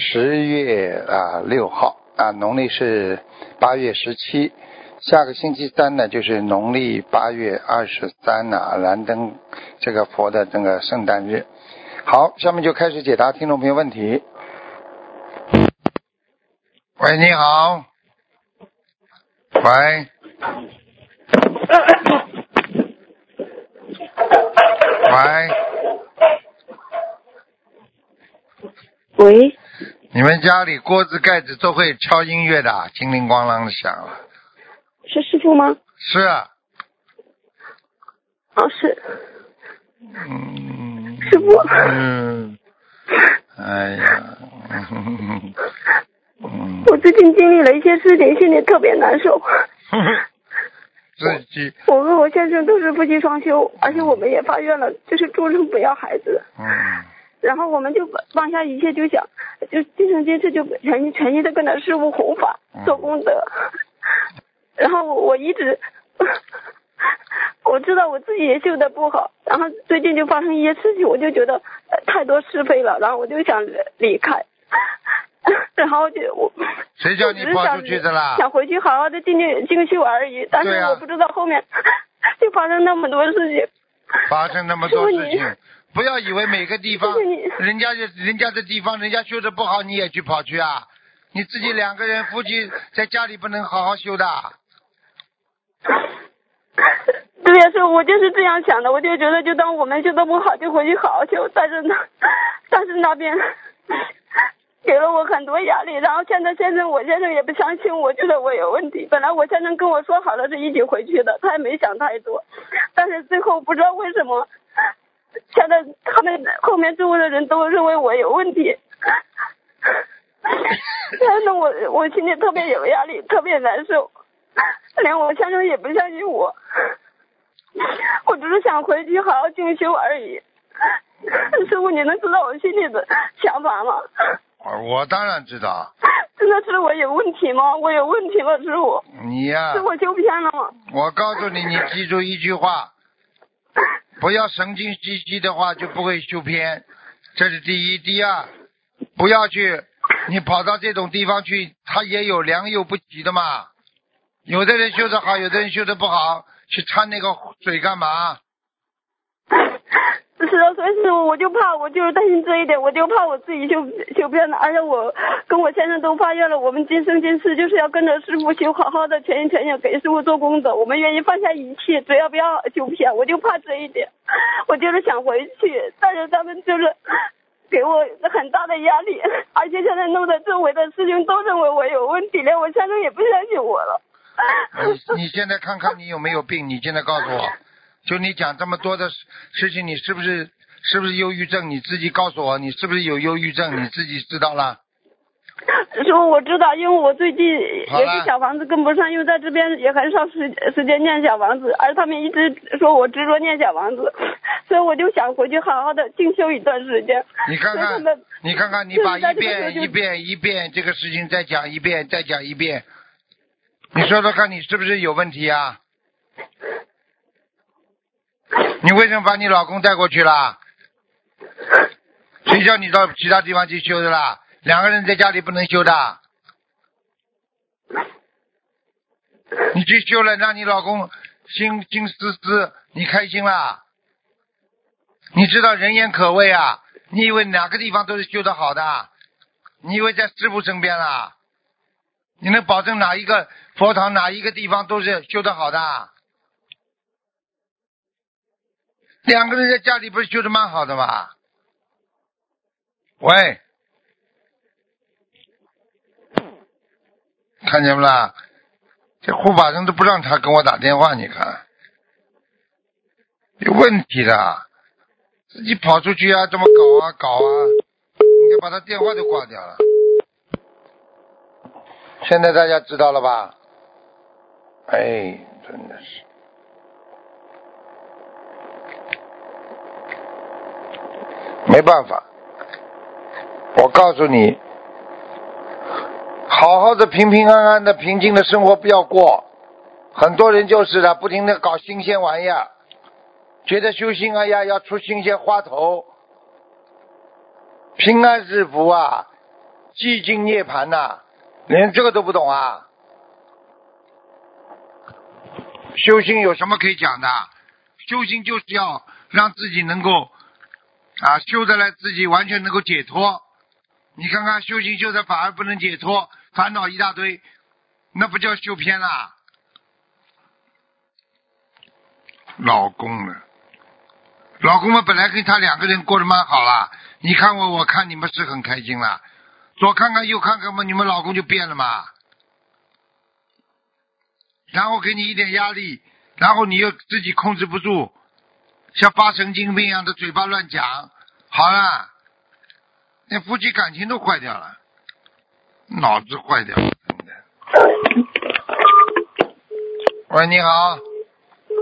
十月啊六号啊，农历是八月十七。下个星期三呢，就是农历八月二十三呢，燃灯这个佛的这个圣诞日。好，下面就开始解答听众朋友问题。喂，你好。喂。喂。喂，你们家里锅子盖子都会敲音乐的，叮铃咣啷的响了。是师傅吗？是啊，哦，是嗯。师傅。嗯。哎呀。嗯。嗯。我最近经历了一些事情，心里特别难受。自己。我和我先生都是夫妻双修，而且我们也发愿了，就是终生不要孩子。嗯。然后我们就放下一切，就想就今生今世就全心全意的跟着师傅弘法嗯做功德。然后我我一直我知道我自己也修的不好，然后最近就发生一些事情，我就觉得呃太多是非了，然后我就想离开。然后就我谁叫你跑出去的啦？想回去好好的静静静修而已，但是我不知道后面 就发生那么多事情。发生那么多事情，不要以为每个地方人家人家的地方人家修的不好，你也去跑去啊？你自己两个人夫妻在家里不能好好修的。对呀，是我就是这样想的，我就觉得就当我们修的不好，就回去好好修。但是呢，但是那边给了我很多压力，然后现在先生我先生也不相信我，觉得我有问题。本来我先生跟我说好了是一起回去的，他也没想太多，但是最后不知道为什么，现在他们后面周围的人都认为我有问题。真的，我我心里特别有压力，特别难受，连我先生也不相信我。我只是想回去好好进修而已。师傅，你能知道我心里的想法吗？我我当然知道，真的是我有问题吗？我有问题吗，师傅？你呀、是我修偏了吗？我告诉你，你记住一句话，不要神经兮兮的话，就不会修偏。这是第一，第二，不要去，你跑到这种地方去，他也有良莠不齐的嘛。有的人修得好，有的人修得不好，去掺那个水干嘛？是啊，所以师傅，我就怕，我就是担心这一点，我就怕我自己修修偏了，而且我跟我先生都发愿了，我们今生今世就是要跟着师傅修，好好的全心全意给师傅做功德，我们愿意放下一切，只要不要修偏，我就怕这一点，我就是想回去，但是他们就是给我很大的压力，而且现在弄得周围的事情都认为我有问题，连我先生也不相信我了。你你现在看看你有没有病？你现在告诉我，就你讲这么多的事事情，你是不是是不是忧郁症？你自己告诉我，你是不是有忧郁症？你自己知道了？师傅，我知道，因为我最近也是小房子跟不上，因为在这边也很少时时间念小房子，而他们一直说我执着念小房子，所以我就想回去好好的进修一段时间。你看看你看看，你把一遍一遍一遍这个事情再讲一遍，再讲一遍，你说说看，你是不是有问题啊？你为什么把你老公带过去了？谁叫你到其他地方去修的啦？两个人在家里不能修的。你去修了，让你老公心心思思，你开心啦？你知道人言可畏啊？你以为哪个地方都是修的好的？你以为在师傅身边啦？你能保证哪一个佛堂哪一个地方都是修的好的？两个人在家里不是修得蛮好的吗？喂，看见不啦？这护法神都不让他跟我打电话，你看有问题的，自己跑出去啊，这么搞啊搞啊，应该把他电话都挂掉了。现在大家知道了吧？哎，真的是。没办法，我告诉你，好好的平平安安的平静的生活不要过。很多人就是的，不停的搞新鲜玩意儿，觉得修心哎呀要出新鲜花头，平安是福啊，寂静涅槃呐，连这个都不懂啊！修心有什么可以讲的？修心就是要让自己能够。啊，修得来自己完全能够解脱。你看看修行修的反而不能解脱，烦恼一大堆，那不叫修偏啦。老公呢？老公们本来跟他两个人过得蛮好啦，你看我，我看你们是很开心了。左看看右看看嘛，你们老公就变了嘛。然后给你一点压力，然后你又自己控制不住。像发神经病一样的嘴巴乱讲，好了，那夫妻感情都坏掉了，脑子坏掉了，真的。喂，你好。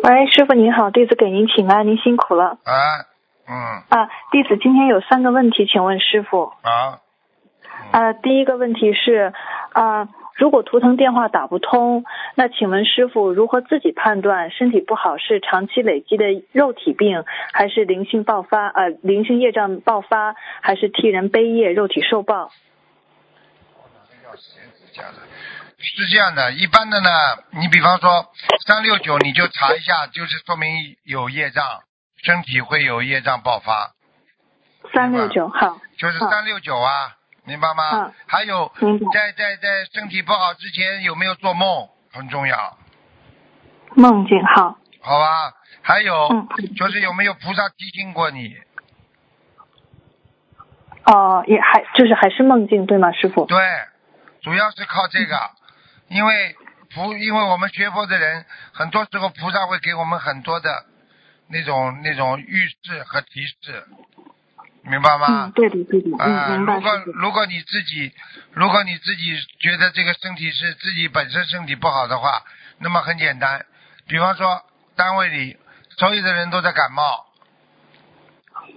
喂，师傅您好，弟子给您请安，您辛苦了。啊，嗯。啊，弟子今天有三个问题，请问师傅。啊。啊，第一个问题是啊。如果图腾电话打不通，那请问师傅如何自己判断身体不好是长期累积的肉体病，还是灵性爆发？呃，灵性业障爆发，还是替人背业，肉体受报？是这样的，一般的呢，你比方说三六九，你就查一下，就是说明有业障，身体会有业障爆发。三六九，好。就是三六九啊。明白吗？还有，在在在身体不好之前有没有做梦很重要。梦境好。好吧，还有就是有没有菩萨提醒过你？哦，也还就是还是梦境对吗，师傅？对，主要是靠这个，因为菩因为我们学佛的人，很多时候菩萨会给我们很多的那种那种预示和提示。明白吗？嗯，对的，对的，嗯，明白。如果如果你自己，如果你自己觉得这个身体是自己本身身体不好的话，那么很简单，比方说单位里所有的人都在感冒，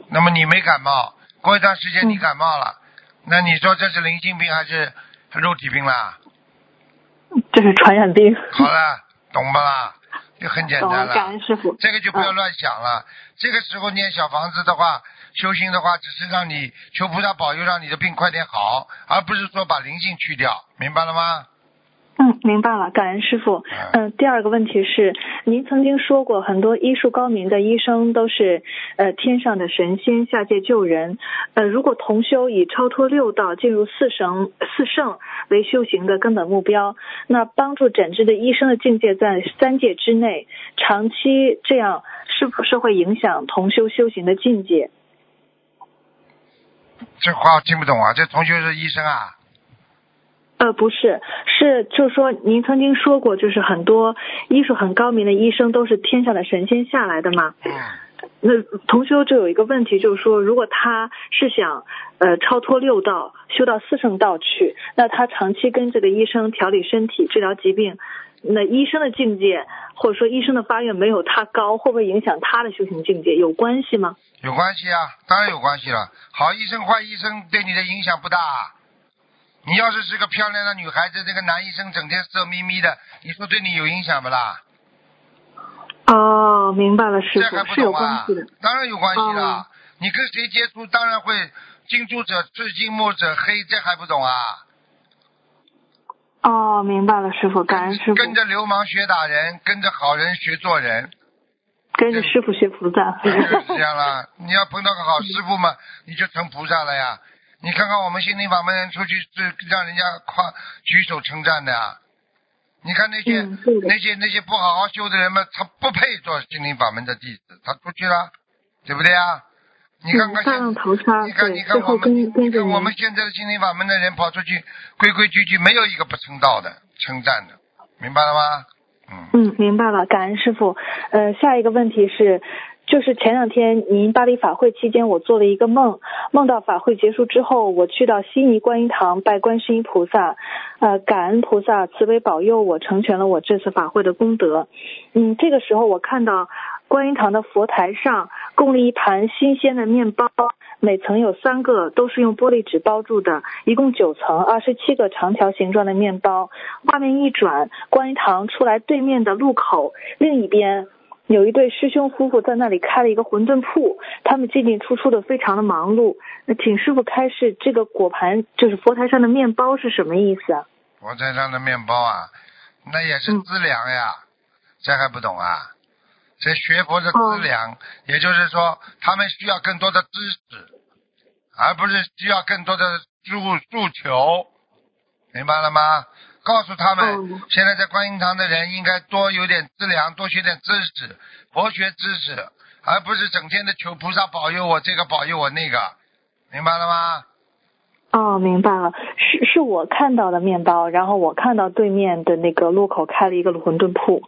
那么你没感冒，过一段时间你感冒了，那你说这是灵性病还是肉体病啦？这是传染病。好了，懂不啦？就很简单了。感恩师傅。这个就不要乱想了。这个时候念小房子的话。修行的话，只是让你求菩萨保佑，让你的病快点好，而不是说把灵性去掉，明白了吗？嗯，明白了，感恩师傅。嗯，第二个问题是，您曾经说过，很多医术高明的医生都是呃天上的神仙下界救人。呃，如果同修以超脱六道进入四神四圣为修行的根本目标，那帮助诊治的医生的境界在三界之内，长期这样是不是会影响同修修行的境界？这话我听不懂啊！这同学是医生啊？呃，不是，是就是说，您曾经说过，就是很多医术很高明的医生都是天上的神仙下来的嘛。嗯。那同修就有一个问题，就是说，如果他是想呃超脱六道，修到四圣道去，那他长期跟这个医生调理身体、治疗疾病，那医生的境界或者说医生的发愿没有他高，会不会影响他的修行境界？有关系吗？有关系啊，当然有关系了。好医生、坏医生对你的影响不大。你要是是个漂亮的女孩子，这个男医生整天色眯眯的，你说对你有影响不啦？哦，明白了，师傅是有关系的。当然有关系了。你跟谁接触，当然会近朱者赤，近墨者黑，这还不懂啊？哦，明白了，师傅，感恩师傅。跟着流氓学打人，跟着好人学做人。跟着师傅学菩萨，就是这样了。你要碰到个好师傅嘛，你就成菩萨了呀。你看看我们心灵法门人出去是让人家夸举手称赞的呀。你看那些那些那些不好好修的人嘛，他不配做心灵法门的弟子，他出去了，对不对啊？你看看现，你看你看我们，你看我们现在的心灵法门的人跑出去规规矩矩，没有一个不称道的称赞的，明白了吗？嗯，明白了，感恩师傅。呃，下一个问题是，就是前两天您巴黎法会期间，我做了一个梦，梦到法会结束之后，我去到悉尼观音堂拜观世音菩萨，呃，感恩菩萨慈悲保佑我成全了我这次法会的功德。嗯，这个时候我看到观音堂的佛台上供了一盘新鲜的面包，每层有三个，都是用玻璃纸包住的，一共九层，二十七个长条形状的面包。画面一转，观音堂出来对面的路口另一边。有一对师兄夫妇在那里开了一个馄饨铺，他们进进出出的非常的忙碌。那请师傅开示，这个果盘就是佛台上的面包是什么意思啊？佛台上的面包啊，那也是资粮呀，这还不懂啊？这学佛的资粮，也就是说，他们需要更多的知识，而不是需要更多的诉诉求，明白了吗？告诉他们，现在在观音堂的人应该多有点资粮，多学点知识，佛学知识，而不是整天的求菩萨保佑我这个保佑我那个，明白了吗？哦，明白了，是是我看到的面包，然后我看到对面的那个路口开了一个馄饨铺。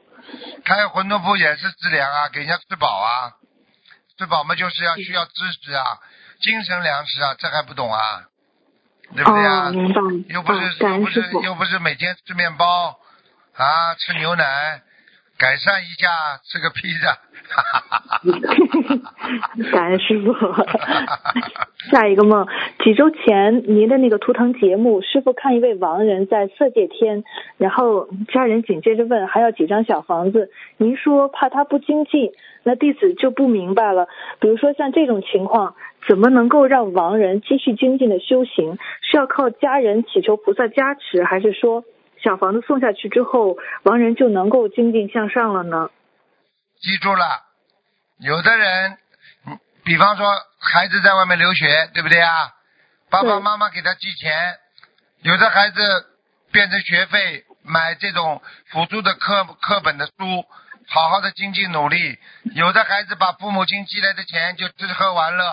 开馄饨铺也是资粮啊，给人家吃饱啊，吃饱嘛就是要需要知识啊，精神粮食啊，这还不懂啊？对不对啊？又不是又不是又不是每天吃面包啊，吃牛奶，改善一下吃个披萨。感恩师傅。下一个梦，几周前您的那个图腾节目，师傅看一位亡人在色界天，然后家人紧接着问还要几张小房子，您说怕他不精进，那弟子就不明白了。比如说像这种情况。怎么能够让亡人继续精进的修行？是要靠家人祈求菩萨加持，还是说小房子送下去之后，亡人就能够精进向上了呢？记住了，有的人，比方说孩子在外面留学，对不对啊？爸爸妈妈给他寄钱，有的孩子变成学费买这种辅助的课课本的书，好好的经济努力；有的孩子把父母亲寄来的钱就吃喝玩乐。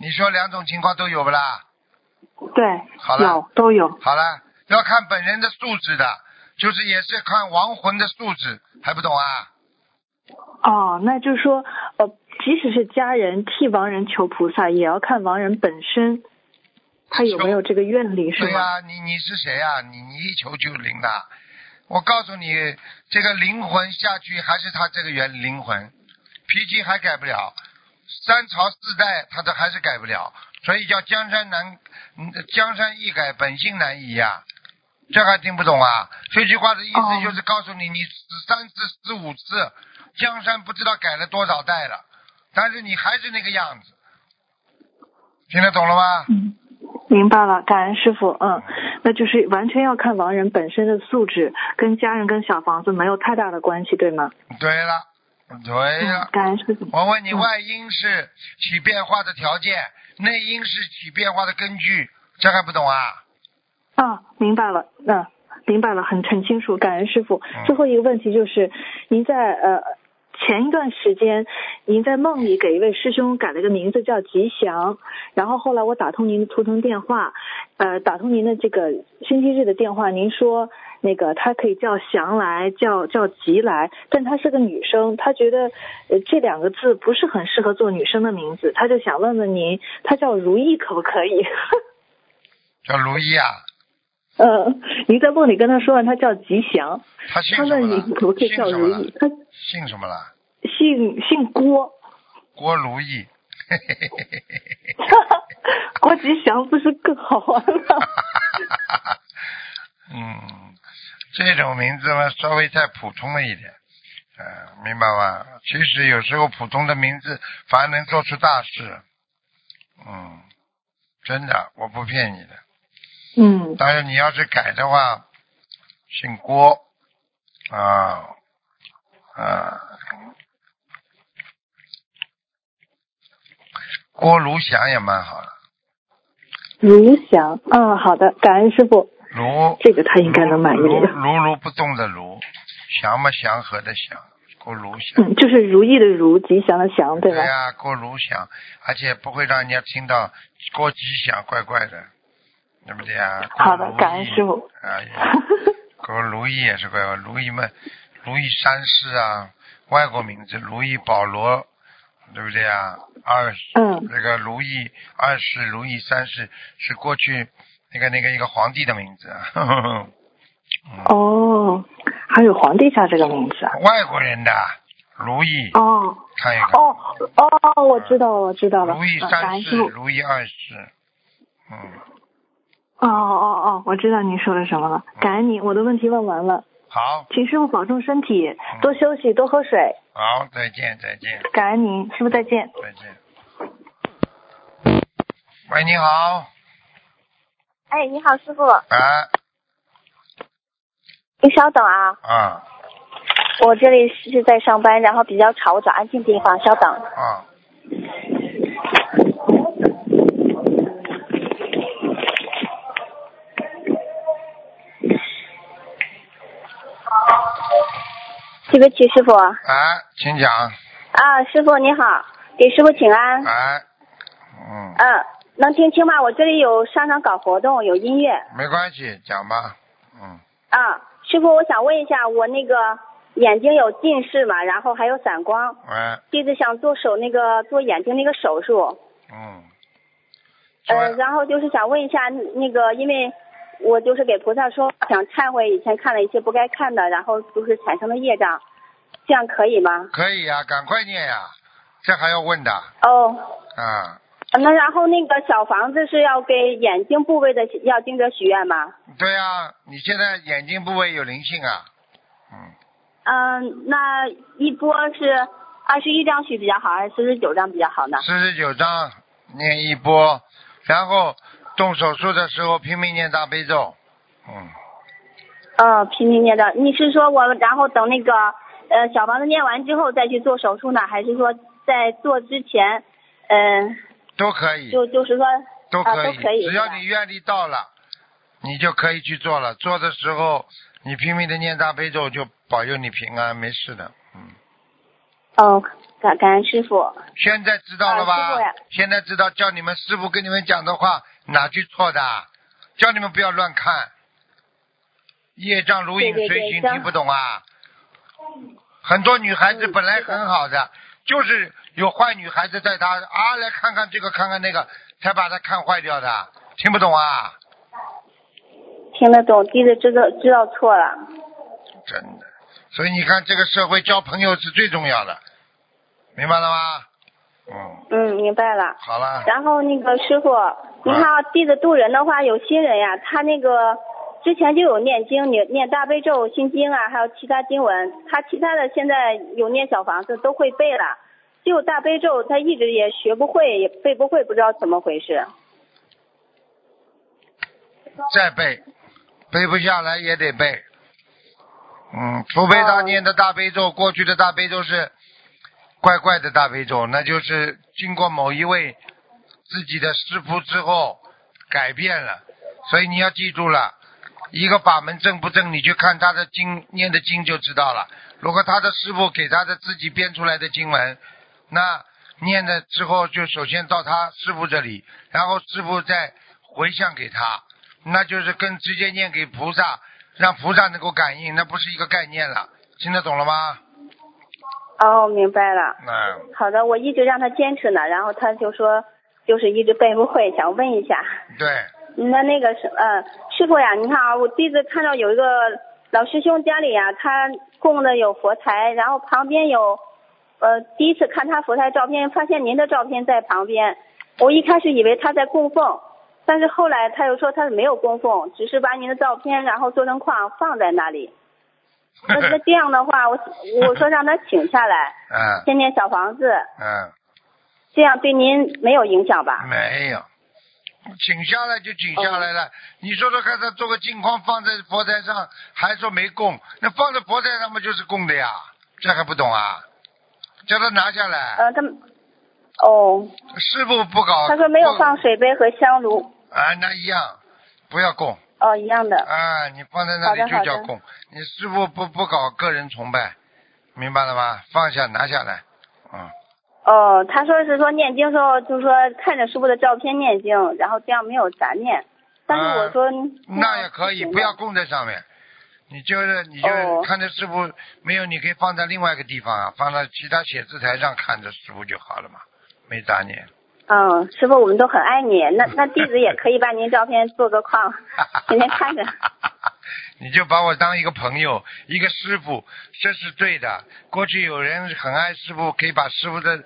你说两种情况都有不啦？对，好了，有都有。好了，要看本人的素质的，就是也是看亡魂的素质，还不懂啊？哦，那就是说，呃，即使是家人替亡人求菩萨，也要看亡人本身，他有没有这个愿力，是吗？对呀，你你是谁呀？你你一求就灵的。我告诉你，这个灵魂下去还是他这个原灵魂，脾气还改不了。三朝四代他都还是改不了，所以叫江山难，江山易改，本性难移呀。这还听不懂啊？这句话的意思就是告诉你，你死三次死五次，江山不知道改了多少代了，但是你还是那个样子。听得懂了吗？嗯，明白了，感恩师傅。嗯，那就是完全要看亡人本身的素质，跟家人跟小房子没有太大的关系，对吗？对了。对了。感恩师傅，我问你，外因是起变化的条件，内因是起变化的根据，这还不懂啊？啊，明白了，嗯，明白了，很很清楚，感恩师傅。最后一个问题就是，您在呃前一段时间，您在梦里给一位师兄改了个名字叫吉祥，然后后来我打通您的图腾电话，呃，打通您的这个星期日的电话，您说。那个他可以叫祥来，叫叫吉来，但她是个女生，她觉得呃这两个字不是很适合做女生的名字，她就想问问您，她叫如意可不可以？叫如意啊？嗯，您在梦里跟他说完，他叫吉祥，他姓什么问你可不可以叫如意？他姓什么了？姓姓郭。郭如意。郭吉祥不是更好玩吗？嗯。这种名字嘛，稍微再普通了一点，嗯，明白吗？其实有时候普通的名字反而能做出大事，嗯，真的，我不骗你的，嗯。但是你要是改的话，姓郭，啊，啊，郭如祥也蛮好的。如祥，啊，好的，感恩师傅。如这个他应该能满意。如如不动的如，祥嘛祥和的祥，郭如祥。嗯，就是如意的如，吉祥的祥，对吧？对呀，郭如祥，而且不会让人家听到郭吉祥，怪怪的，对不对啊？好的，感恩师傅。啊，过如意也是怪怪，如意嘛，如意三世啊，外国名字，如意保罗，对不对啊？二世，嗯那个如意二世、如意三世是过去那个那个一个皇帝的名字。呵呵呵嗯，哦，还有皇帝叫这个名字啊？外国人的如意，哦看一看。哦哦，我知道了，我知道了。如意三世如意二世，嗯，哦哦哦，我知道您说的什么了。感恩您，我的问题问完了，好，请师傅保重身体，多休息，多喝水。好，再见，再见，感恩您，师傅再见。再见。喂，你好，哎，你好，师傅，哎，您稍等啊，啊我这里是在上班，然后比较吵，我找安静地方，稍等。啊，对不起，师傅。啊，请讲，啊，师傅你好，给师傅请安。哎，嗯，嗯，能听清吗？我这里有商场搞活动，有音乐。没关系，讲吧，嗯，啊，师傅，我想问一下，我那个眼睛有近视嘛，然后还有散光，喂，弟子想做手那个做眼睛那个手术。嗯，呃，然后就是想问一下，那个因为我就是给菩萨说想忏悔以前看了一些不该看的，然后就是产生的业障，这样可以吗？可以呀、赶快念呀、这还要问的，哦，啊，那然后那个小房子是要给眼睛部位的要经者许愿吗？对呀、你现在眼睛部位有灵性啊，嗯，嗯，那一波是二十一张许比较好，还是四十九张比较好呢？四十九张念一波，然后动手术的时候拼命念大悲咒，嗯，呃，拼命念的，你是说我然后等那个呃小房子念完之后再去做手术呢，还是说在做之前，嗯、都可以，就就是说啊都可以，都可以只要你愿力到了，你就可以去做了。做的时候，你拼命的念大悲咒，就保佑你平安，没事的。嗯，哦，感感恩师傅。现在知道了吧？现在知道，叫你们师傅跟你们讲的话哪句错的？叫你们不要乱看，业障如影随形，听不懂啊？很多女孩子嗯本来很好的，就是有坏女孩子带她啊，来看看这个，看看那个，才把她看坏掉的，听不懂啊？听得懂，弟子知道知道错了。真的，所以你看，这个社会交朋友是最重要的，明白了吗？嗯，嗯，明白了。好了，然后那个师傅，你看啊，弟子渡人的话，有新人呀，他那个之前就有念经，念念大悲咒、心经啊，还有其他经文，他其他的现在有念小房子都会背了，就大悲咒他一直也学不会，也背不会，不知道怎么回事。再背，背不下来也得背。嗯，除非他哦念的大悲咒，过去的大悲咒是怪怪的大悲咒，那就是经过某一位自己的师傅之后改变了。所以你要记住了，一个法门正不正，你去看他的经念的经就知道了。如果他的师傅给他的自己编出来的经文，那念的之后就首先到他师傅这里，然后师傅再回向给他，那就是跟直接念给菩萨，让菩萨能够感应，那不是一个概念了。听得懂了吗？哦，明白了。嗯，好的，我一直让他坚持呢，然后他就说就是一直背不会，想问一下。对，那那个是，嗯，师傅呀，你看啊，我弟子看到有一个老师兄家里呀，他供的有佛台，然后旁边有，呃，第一次看他佛台照片，发现您的照片在旁边，我一开始以为他在供奉，但是后来他又说他是没有供奉，只是把您的照片然后做成框放在那里。那那这样的话，我我说让他请下来，嗯先念小房子，嗯，这样对您没有影响吧？没有，请下来就请下来了。你说说看，他做个镜框放在佛台上，还说没供，那放在佛台上不就是供的呀，这还不懂啊？叫他拿下来，呃，他们，哦，师傅不搞。他说没有放水杯和香炉，啊，那一样，不要供哦，一样的。啊！你放在那里就叫供。你师傅不不搞个人崇拜，明白了吗？放下拿下来，嗯，哦，他说是说念经时候，就是说看着师傅的照片念经，然后这样没有杂念。但是我说、啊那也可以，不要供在上面。你就是你就哦看着师傅没有，你可以放在另外一个地方啊，放在其他写字台上看着师傅就好了嘛，没杂念。嗯，师傅，我们都很爱你。那那弟子也可以把您照片做个框，天天看着。你就把我当一个朋友，一个师傅，这是对的。过去有人很爱师傅，可以把师傅的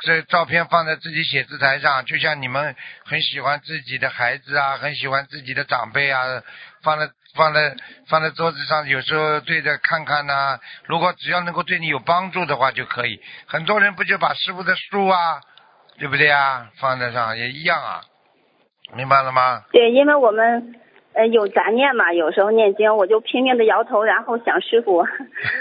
这照片放在自己写字台上，就像你们很喜欢自己的孩子啊，很喜欢自己的长辈啊，放在放在放在桌子上，有时候对着看看呐、如果只要能够对你有帮助的话就可以。很多人不就把师傅的书啊，对不对啊，放在上也一样啊，明白了吗？对，因为我们呃有杂念嘛，有时候念经我就拼命的摇头，然后想师傅。哈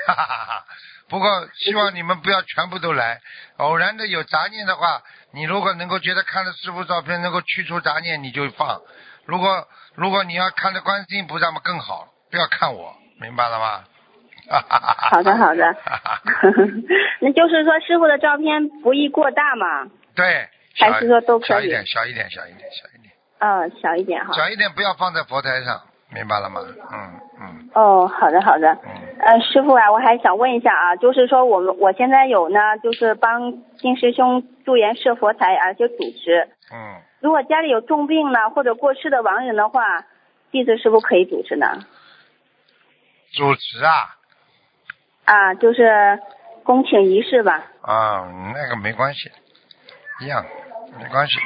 哈哈。不过希望你们不要全部都来，偶然的有杂念的话，你如果能够觉得看了师傅照片能够去除杂念，你就放。如果如果你要看着观世音菩萨嘛更好，不要看我，明白了吗？哈哈哈哈好的好的哈哈，那就是说师傅的照片不宜过大嘛，对，还是说都可以小一点，小一点，小一点，小一点，嗯、小一点哈。小一点，不要放在佛台上，明白了吗？嗯嗯哦，好的好的。嗯，呃，师傅啊，我还想问一下啊，就是说我们我现在有呢，就是帮金师兄助缘设佛台，而且主持。嗯，如果家里有重病呢，或者过世的亡人的话，弟子是不是可以主持呢？主持啊啊，就是恭请仪式吧。啊，那个没关系，一样，没关系。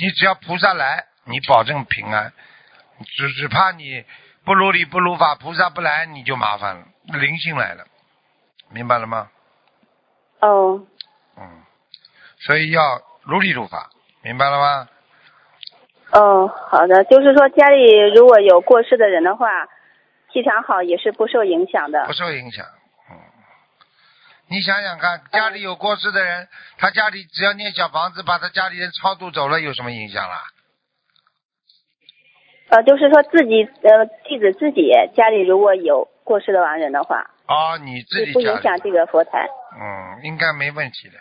你只要菩萨来，你保证平安。只只怕你不如理不如法，菩萨不来你就麻烦了，灵性来了，明白了吗？哦，嗯，所以要如理如法，明白了吗？哦，好的，就是说家里如果有过世的人的话，气场好也是不受影响的不。受影响。嗯，你想想看，家里有过世的人，他家里只要念小房子，把他家里人超度走了，有什么影响啦？呃，就是说自己呃弟子自己家里如果有过世的亡人的话，哦，你自己不影响这个佛台。嗯，应该没问题的，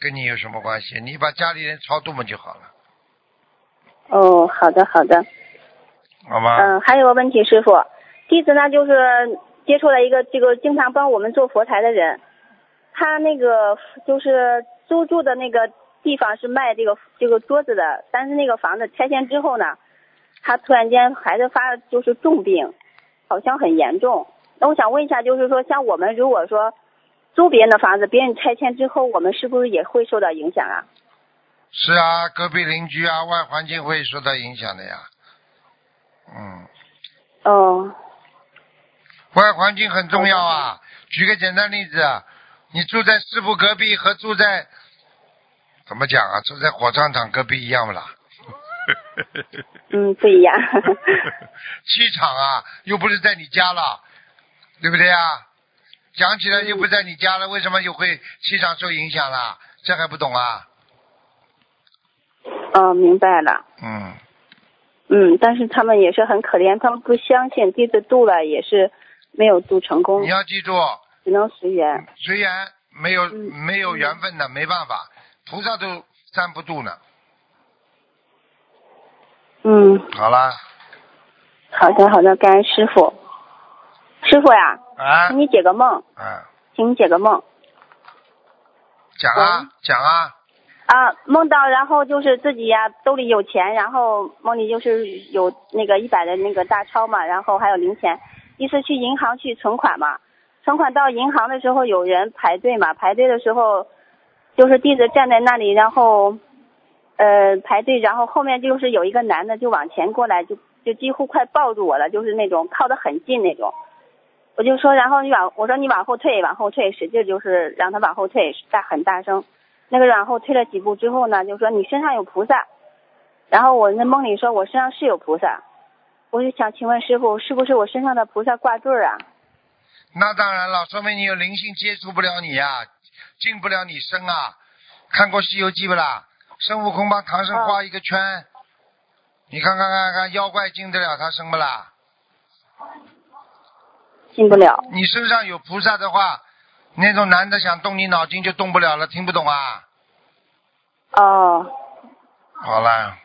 跟你有什么关系？你把家里人超度嘛就好了，哦，好的好的。好吗？嗯，还有个问题，师傅，弟子呢就是接触了一个这个经常帮我们做佛台的人，他那个就是租住的那个地方是卖这个这个桌子的，但是那个房子拆迁之后呢，他突然间孩子发就是重病，好像很严重。那我想问一下，就是说像我们如果说租别人的房子，别人拆迁之后，我们是不是也会受到影响啊？是啊，隔壁邻居啊，外环境会受到影响的呀。嗯，哦，外环境很重要啊。举个简单例子啊，你住在师傅隔壁和住在怎么讲啊？住在火葬场隔壁一样不啦？嗯，不一样。气场啊，又不是在你家了，对不对啊？讲起来又不在你家了，为什么又会气场受影响了？这还不懂啊？哦，明白了。嗯，嗯，但是他们也是很可怜，他们不相信，弟子度了也是没有度成功你，要记住，只能随缘。随缘没有、嗯没有缘分的，没办法，菩萨都站不住呢。嗯，好啦，好的好的，感恩师傅。师傅呀，啊请你解个梦，啊，请你解个梦讲啊讲啊，啊，梦到然后就是自己呀兜里有钱，然后梦里就是有那个一百的那个大钞嘛，然后还有零钱，意思去银行去存款嘛，存款到银行的时候有人排队嘛，排队的时候就是弟子站在那里，然后呃排队，然后后面就是有一个男的就往前过来，就就几乎快抱住我了，就是那种靠得很近那种。我就说，然后你往我说你往后退，往后退，使劲就是让他往后退，大很大声。那个往后退了几步之后呢，就说你身上有菩萨。然后我那梦里说我身上是有菩萨，我就想请问师傅，是不是我身上的菩萨挂坠儿啊？那当然了，说明你有灵性接触不了你呀、进不了你身啊。看过《西游记》不啦？孙悟空帮唐僧画一个圈，你看看看看，妖怪进得了他身不啦？进不了。你身上有菩萨的话，那种男的想动你脑筋就动不了了，听不懂啊？哦，好啦，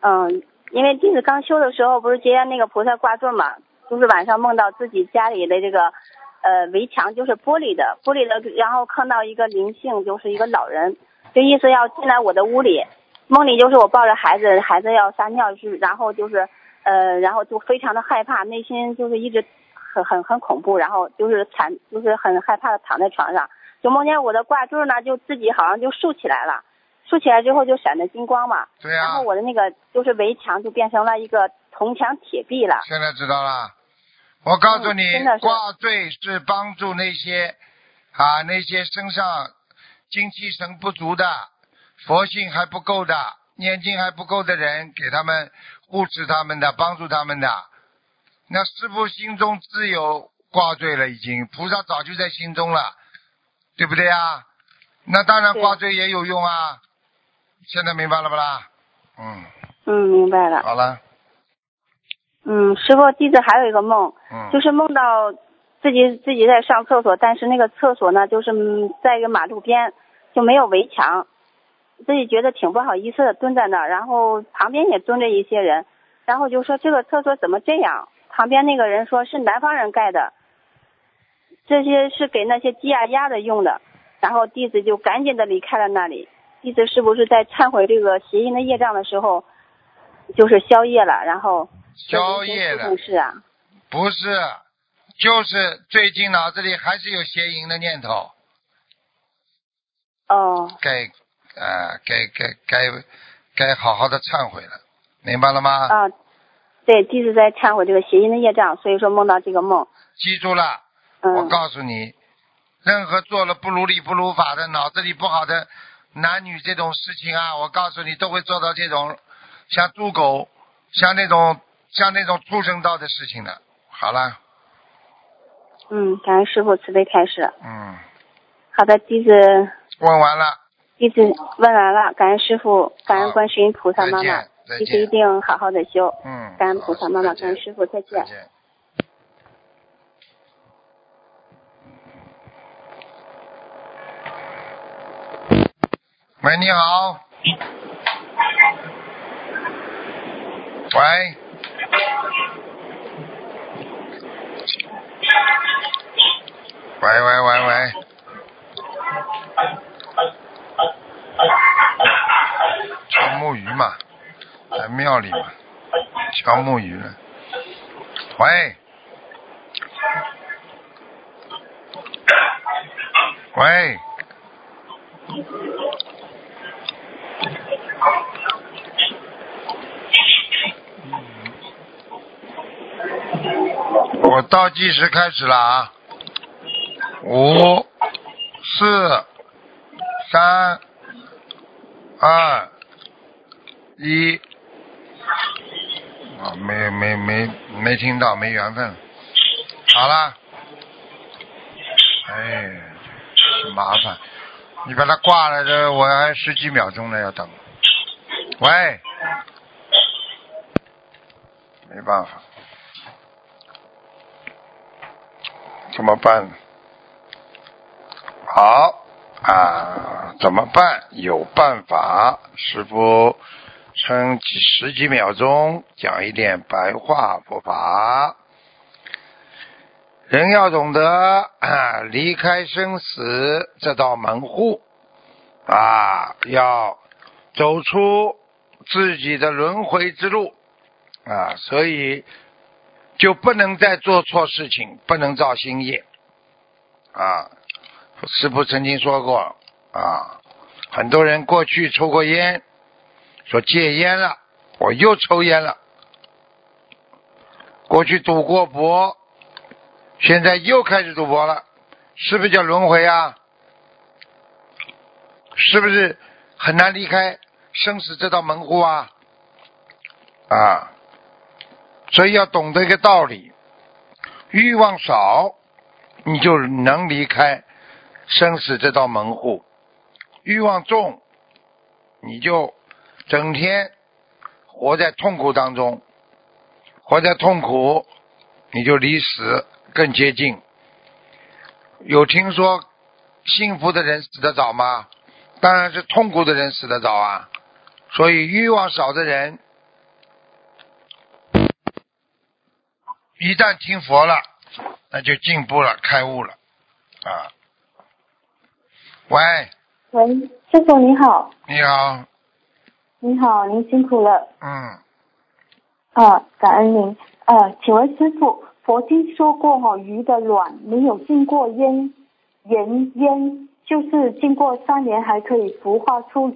嗯，因为弟子刚修的时候不是结缘那个菩萨挂坠嘛，就是晚上梦到自己家里的这个呃围墙就是玻璃的，玻璃的，然后看到一个灵性，就是一个老人，就意思要进来我的屋里。梦里就是我抱着孩子，孩子要撒尿去，然后就是呃，然后就非常的害怕，内心就是一直很很很恐怖，然后就是惨，就是很害怕的躺在床上，就梦见我的挂坠呢，就自己好像就竖起来了，竖起来之后就闪着金光嘛，然后我的那个就是围墙就变成了一个铜墙铁壁了。现在知道了。我告诉你挂坠是帮助那些啊那些身上精气神不足的、佛性还不够的、念经还不够的人，给他们护持他们的、帮助他们的。那师傅心中自有挂坠了，已经菩萨早就在心中了，对不对啊？那当然挂坠也有用啊。现在明白了不啦？嗯，嗯，明白了。好了，嗯，师傅，弟子还有一个梦，嗯，就是梦到自己自己在上厕所，但是那个厕所呢，就是嗯在一个马路边，就没有围墙，自己觉得挺不好意思的，蹲在那儿，然后旁边也蹲着一些人，然后就说这个厕所怎么这样？旁边那个人说是南方人盖的，这些是给那些鸡鸭鸭的用的，然后弟子就赶紧的离开了那里。弟子是不是在忏悔这个邪淫的业障的时候，就是消业了，然后宵夜了。不是啊。不是，就是最近脑子里还是有邪淫的念头，哦，该呃该该该该好好的忏悔了，明白了吗？啊，对，弟子在忏悔这个邪淫的业障，所以说梦到这个梦。记住了，我嗯，告诉你，任何做了不如理不如法的、脑子里不好的男女这种事情啊，我告诉你都会做到这种像猪狗、像那种像那种畜生道的事情的。好了，嗯，感恩师傅慈悲开示。嗯，好的，弟子问完了，弟子问完了，感恩师傅，感恩观世音菩萨妈妈弟子一，定好好的修。嗯，感恩菩萨妈妈，感恩师傅，再见。再见。喂，你好。喂。喂喂喂喂。敲木鱼嘛，在庙里嘛，敲木鱼了。喂。喂。我倒计时开始了啊！五、四、三、二、一。啊，没没没没听到，没缘分。好了。哎，麻烦。你把它挂了，这我还十几秒钟呢，要等。喂。没办法。怎么办？好啊，怎么办？有办法，师傅撑几十几秒钟讲一点白话佛法。人要懂得啊，离开生死这道门户啊，要走出自己的轮回之路啊，所以。就不能再做错事情，不能造新业啊！师傅曾经说过啊，很多人过去抽过烟，说戒烟了，我又抽烟了；过去赌过博，现在又开始赌博了，是不是叫轮回啊？是不是很难离开生死这道门户啊？啊！所以要懂得一个道理：欲望少，你就能离开生死这道门户；欲望重，你就整天活在痛苦当中，活在痛苦，你就离死更接近。有听说幸福的人死得早吗？当然是痛苦的人死得早啊！所以欲望少的人。一旦听佛了，那就进步了，开悟了啊。喂，喂，师傅你好，你好，你好，您辛苦了。嗯，啊，感恩您。呃，请问师傅，佛经说过哈、鱼的卵没有经过腌盐腌，就是经过三年还可以孵化出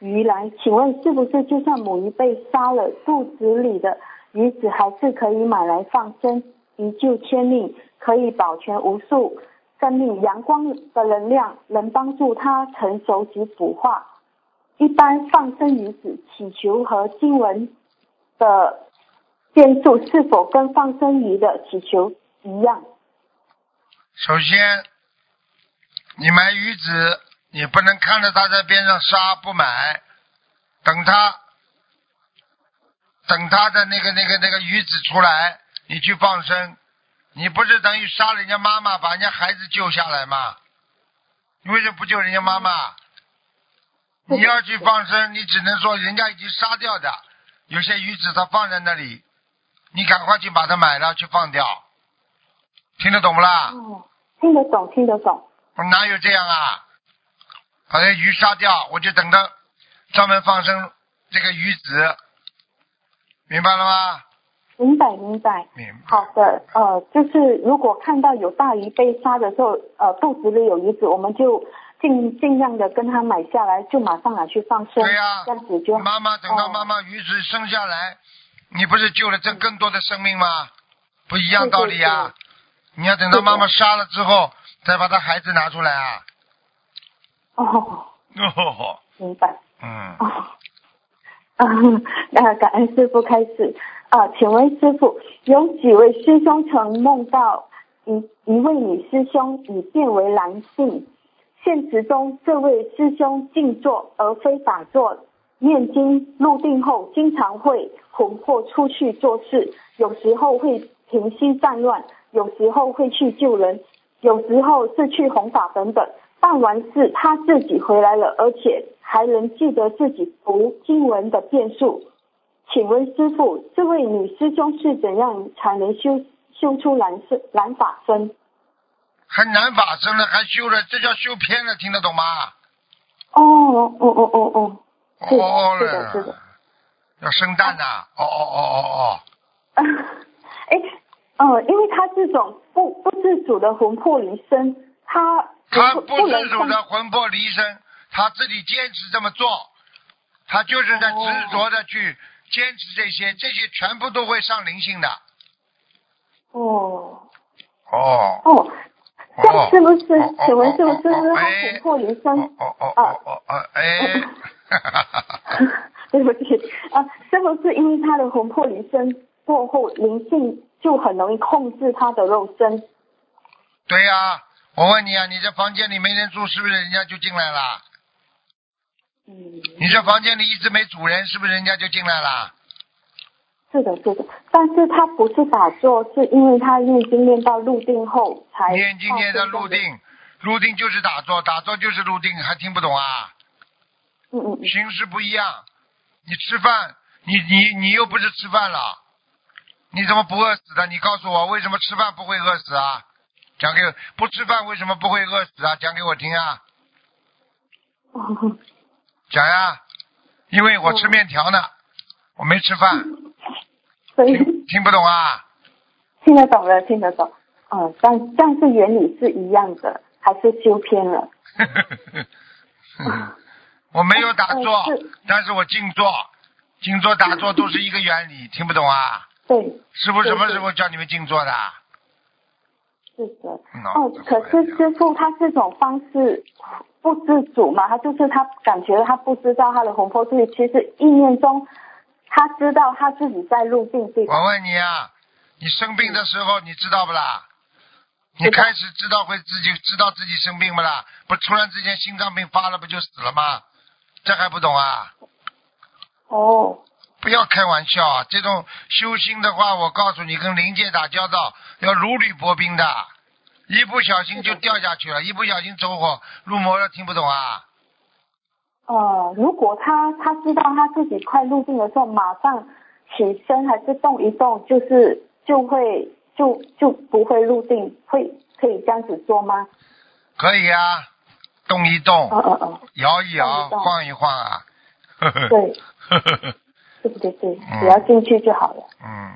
鱼来，请问是不是就算母鱼被杀了，肚子里的鱼子还是可以买来放生，一救千命，可以保全无数生命？阳光的能量能帮助它成熟及腐化。一般放生鱼子祈求和经文的变数是否跟放生鱼的祈求一样？首先，你买鱼子，你不能看着它在边上杀不买，等它，等他的那个那个那个鱼子出来，你去放生，你不是等于杀人家妈妈，把人家孩子救下来吗？你为什么不救人家妈妈？你要去放生，你只能说人家已经杀掉的，有些鱼子它放在那里，你赶快去把它买了去放掉，听得懂不啦？哦，听得懂，听得懂。我哪有这样啊？把这鱼杀掉，我就等着专门放生这个鱼子，明白了吗？明白，明白。明白。好的，呃，就是如果看到有大鱼被杀的时候，呃，肚子里有鱼子，我们就尽尽量的跟他买下来，就马上拿去放生，对呀、这样子就妈妈等到哦妈妈鱼子生下来，你不是救了这更多的生命吗？不一样道理呀、你要等到妈妈杀了之后，再把他孩子拿出来啊。哦，哦，明白。嗯，哦，啊，那感恩师傅开始啊，请问师傅，有几位师兄曾梦到一一位女师兄已变为男性？现实中，这位师兄静坐而非打坐，念经入定后，经常会魂魄出去做事，有时候会平息战乱，有时候会去救人，有时候是去弘法等等。办完事，他自己回来了，而且还能记得自己读经文的变数。请问师傅，这位女师兄是怎样才能修修出蓝色蓝法身？还难法身了，还修了，这叫修偏了，听得懂吗？哦哦哦哦哦，是哦是的是的，要生蛋呐、哦哦哦哦哦，哎，呃，因为他这种不不自主的魂魄离身，他不他不能控自主的魂魄离身，他自己坚持这么做，他就是在执着的去坚持这些，这些全部都会上灵性的。哦哦。哦，是不是？请问是不是哎魂魄离身？哦哦哦哦哦哦，哎 对不起啊，是不是因为他的魂魄离身过后，灵性就很容易控制他的肉身？对呀、我问你啊，你这房间里没人住，是不是人家就进来了？嗯，你这房间里一直没主人，是不是人家就进来了？是的，是的，但是他不是打坐，是因为他念经念到入定后才念经念到入定，入定就是打坐，打坐就是入定，还听不懂啊？嗯嗯嗯，形式不一样。你吃饭，你你你又不是吃饭了，你怎么不饿死的？你告诉我，为什么吃饭不会饿死啊？讲给不吃饭为什么不会饿死啊？讲给我听啊！哦讲呀，因为我吃面条呢，我没吃饭，所以听听不懂啊？听得懂了，听得懂。嗯，但但是原理是一样的，还是修偏了。我没有打坐呃是，但是我静坐，静坐打坐都是一个原理，听不懂啊？对，师傅什么时候教你们静坐的？是的。哦，可是师傅他这种方式不自主嘛，他就是他感觉他不知道他的魂魄自己，其实意念中他知道他自己在入定对？我问你啊，你生病的时候你知道不啦？你开始知道会自己知道自己生病不啦？不突然之间心脏病发了不就死了吗？这还不懂啊？哦，不要开玩笑啊！这种修心的话，我告诉你，跟灵界打交道要如履薄冰的，一不小心就掉下去了，一不小心走火入魔了，听不懂啊？呃，如果他他知道他自己快入定的时候，马上起身还是动一动，就是就会就就不会入定，会可以这样子做吗？可以啊，动一动，嗯嗯嗯，摇一摇，晃一晃啊。对，对对对，嗯只要进去就好了。嗯，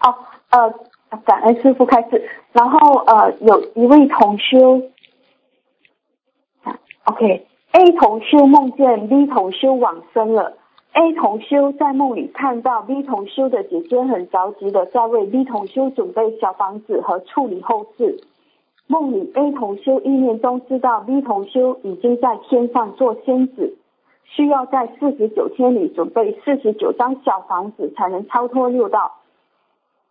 哦，呃，感恩师傅开始，然后呃，有一位同修，，OK，A 同修梦见 B 同修往生了，A 同修在梦里看到 B 同修的姐姐很着急的在为 B 同修准备小房子和处理后事。梦里 A 同修意念中知道 B 同修已经在天上做仙子，需要在四十九天里准备四十九张小房子才能超脱六道。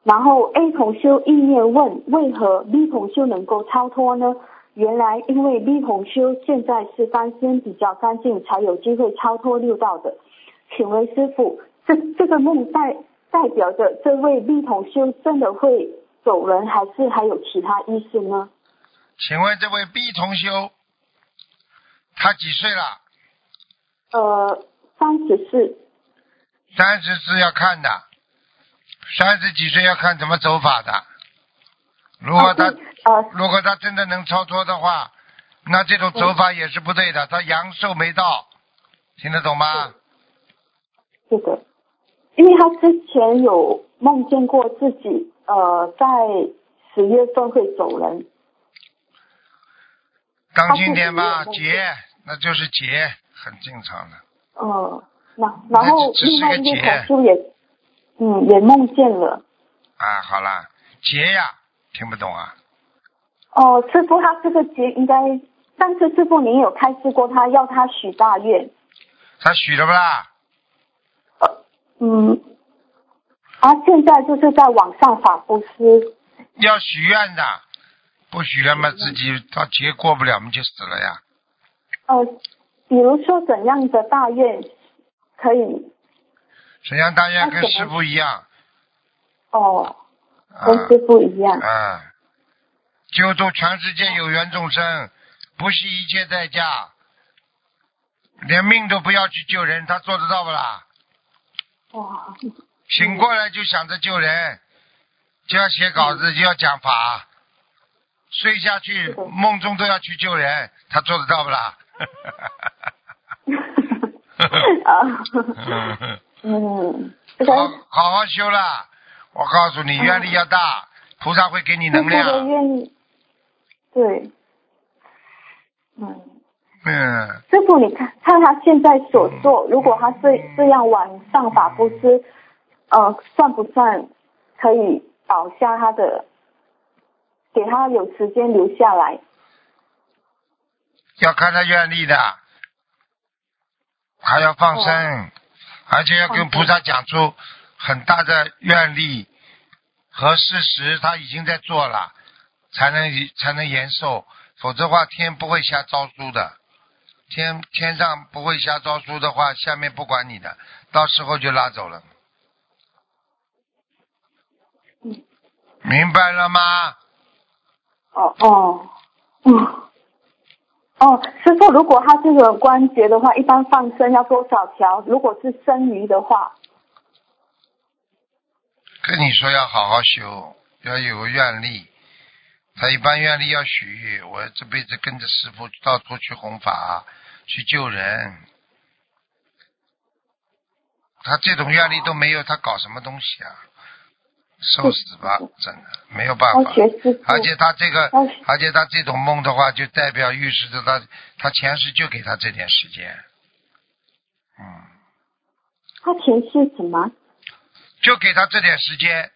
然后 A 同修意念问，为何 B 同修能够超脱呢？原来因为 B 同修现在是翻身比较干净，才有机会超脱六道的。请问师傅，这这个梦代代表着这位 B 同修真的会走人，还是还有其他意思呢？请问这位 B 同修，他几岁了？呃，三十四，三十四要看的，三十几岁要看怎么走法的。如果他、如果他真的能超脱的话，那这种走法也是不对的。他阳寿没到，听得懂吗？是的，因为他之前有梦见过自己呃在十月份会走人，当今天吧，他自己劫那就是劫，很正常的。呃，那然后另外一个结同修也嗯也梦见了。啊，好啦，劫呀，听不懂啊？哦，师傅，他这个劫应该，上次师傅您有开示过他，要他许大愿，他许了不啦？呃嗯，他现在就是在网上法布施，要许愿的，不许了嘛，自己到劫过不了，我们就死了呀。呃，比如说怎样的大愿可以，沈阳大院跟师傅一样，哦，啊。跟师傅一样，啊，救度全世界有缘众生，不惜一切代价，连命都不要去救人，他做得到不啦？哇，醒过来就想着救人，就要写稿子，就要讲法，睡下去梦中都要去救人，他做得到不啦？啊，嗯，好好好修啦！我告诉你，愿力要大，菩萨会给你能师傅的量。愿意，对，嗯。嗯，师傅，你看看他现在所做，如果他这这样晚上法布施，呃，算不算可以保下他的，给他有时间留下来？要看他愿力的，还要放生，而且要跟菩萨讲出很大的愿力和事实，他已经在做了，才能才能延寿，否则的话天不会瞎招书的。天天上不会瞎招书的话，下面不管你的，到时候就拉走了。嗯明白了吗？哦哦，嗯，哦，师傅，如果他这个关节的话，一般放生要多少条？如果是生鱼的话，跟你说要好好修，要有个愿力。他一般愿力要许，我这辈子跟着师傅到处去弘法，去救人。他这种愿力都没有，他搞什么东西啊？受死吧，真的没有办法。而且他这个，而且他这种梦的话，就代表预示着他，他前世就给他这点时间，嗯，他前世什么？就给他这点时间，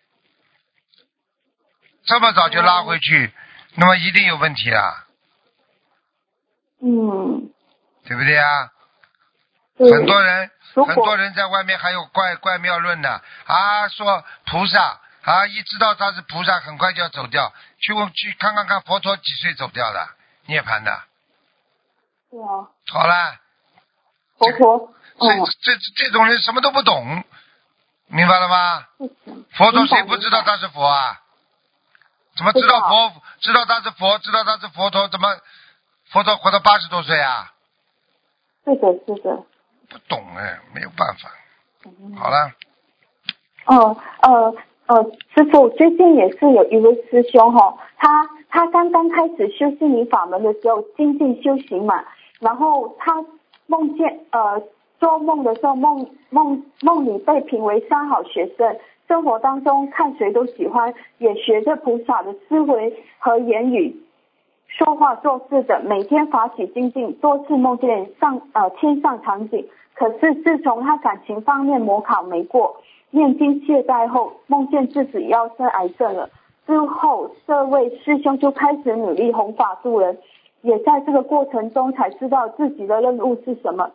这么早就拉回去，那么一定有问题啊，嗯，对不对啊？对，很多人很多人在外面还有怪怪妙论呢。啊，说菩萨啊，一知道他是菩萨，很快就要走掉。去问去看看看佛陀几岁走掉的涅槃的。对啊，好了，佛陀，这哦，这这种人什么都不懂，明白了吗？佛陀谁不知道他是佛啊？怎么知道佛？知道他是佛，知道他是佛陀，怎么佛陀活到八十多岁啊？是的，是的。不懂哎，没有办法。嗯好了，哦，呃，呃，师傅，最近也是有一位师兄哈、他他刚刚开始修心灵法门的时候，精进修行嘛，然后他梦见呃做梦的时候梦梦梦里被评为三好学生，生活当中看谁都喜欢，也学着菩萨的思维和言语。说话做事的，每天法起精进，多次梦见上呃天上场景。可是自从他感情方面模考没过，念经懈怠后，梦见自己要生癌症了。之后，这位师兄就开始努力弘法度人，也在这个过程中才知道自己的任务是什么。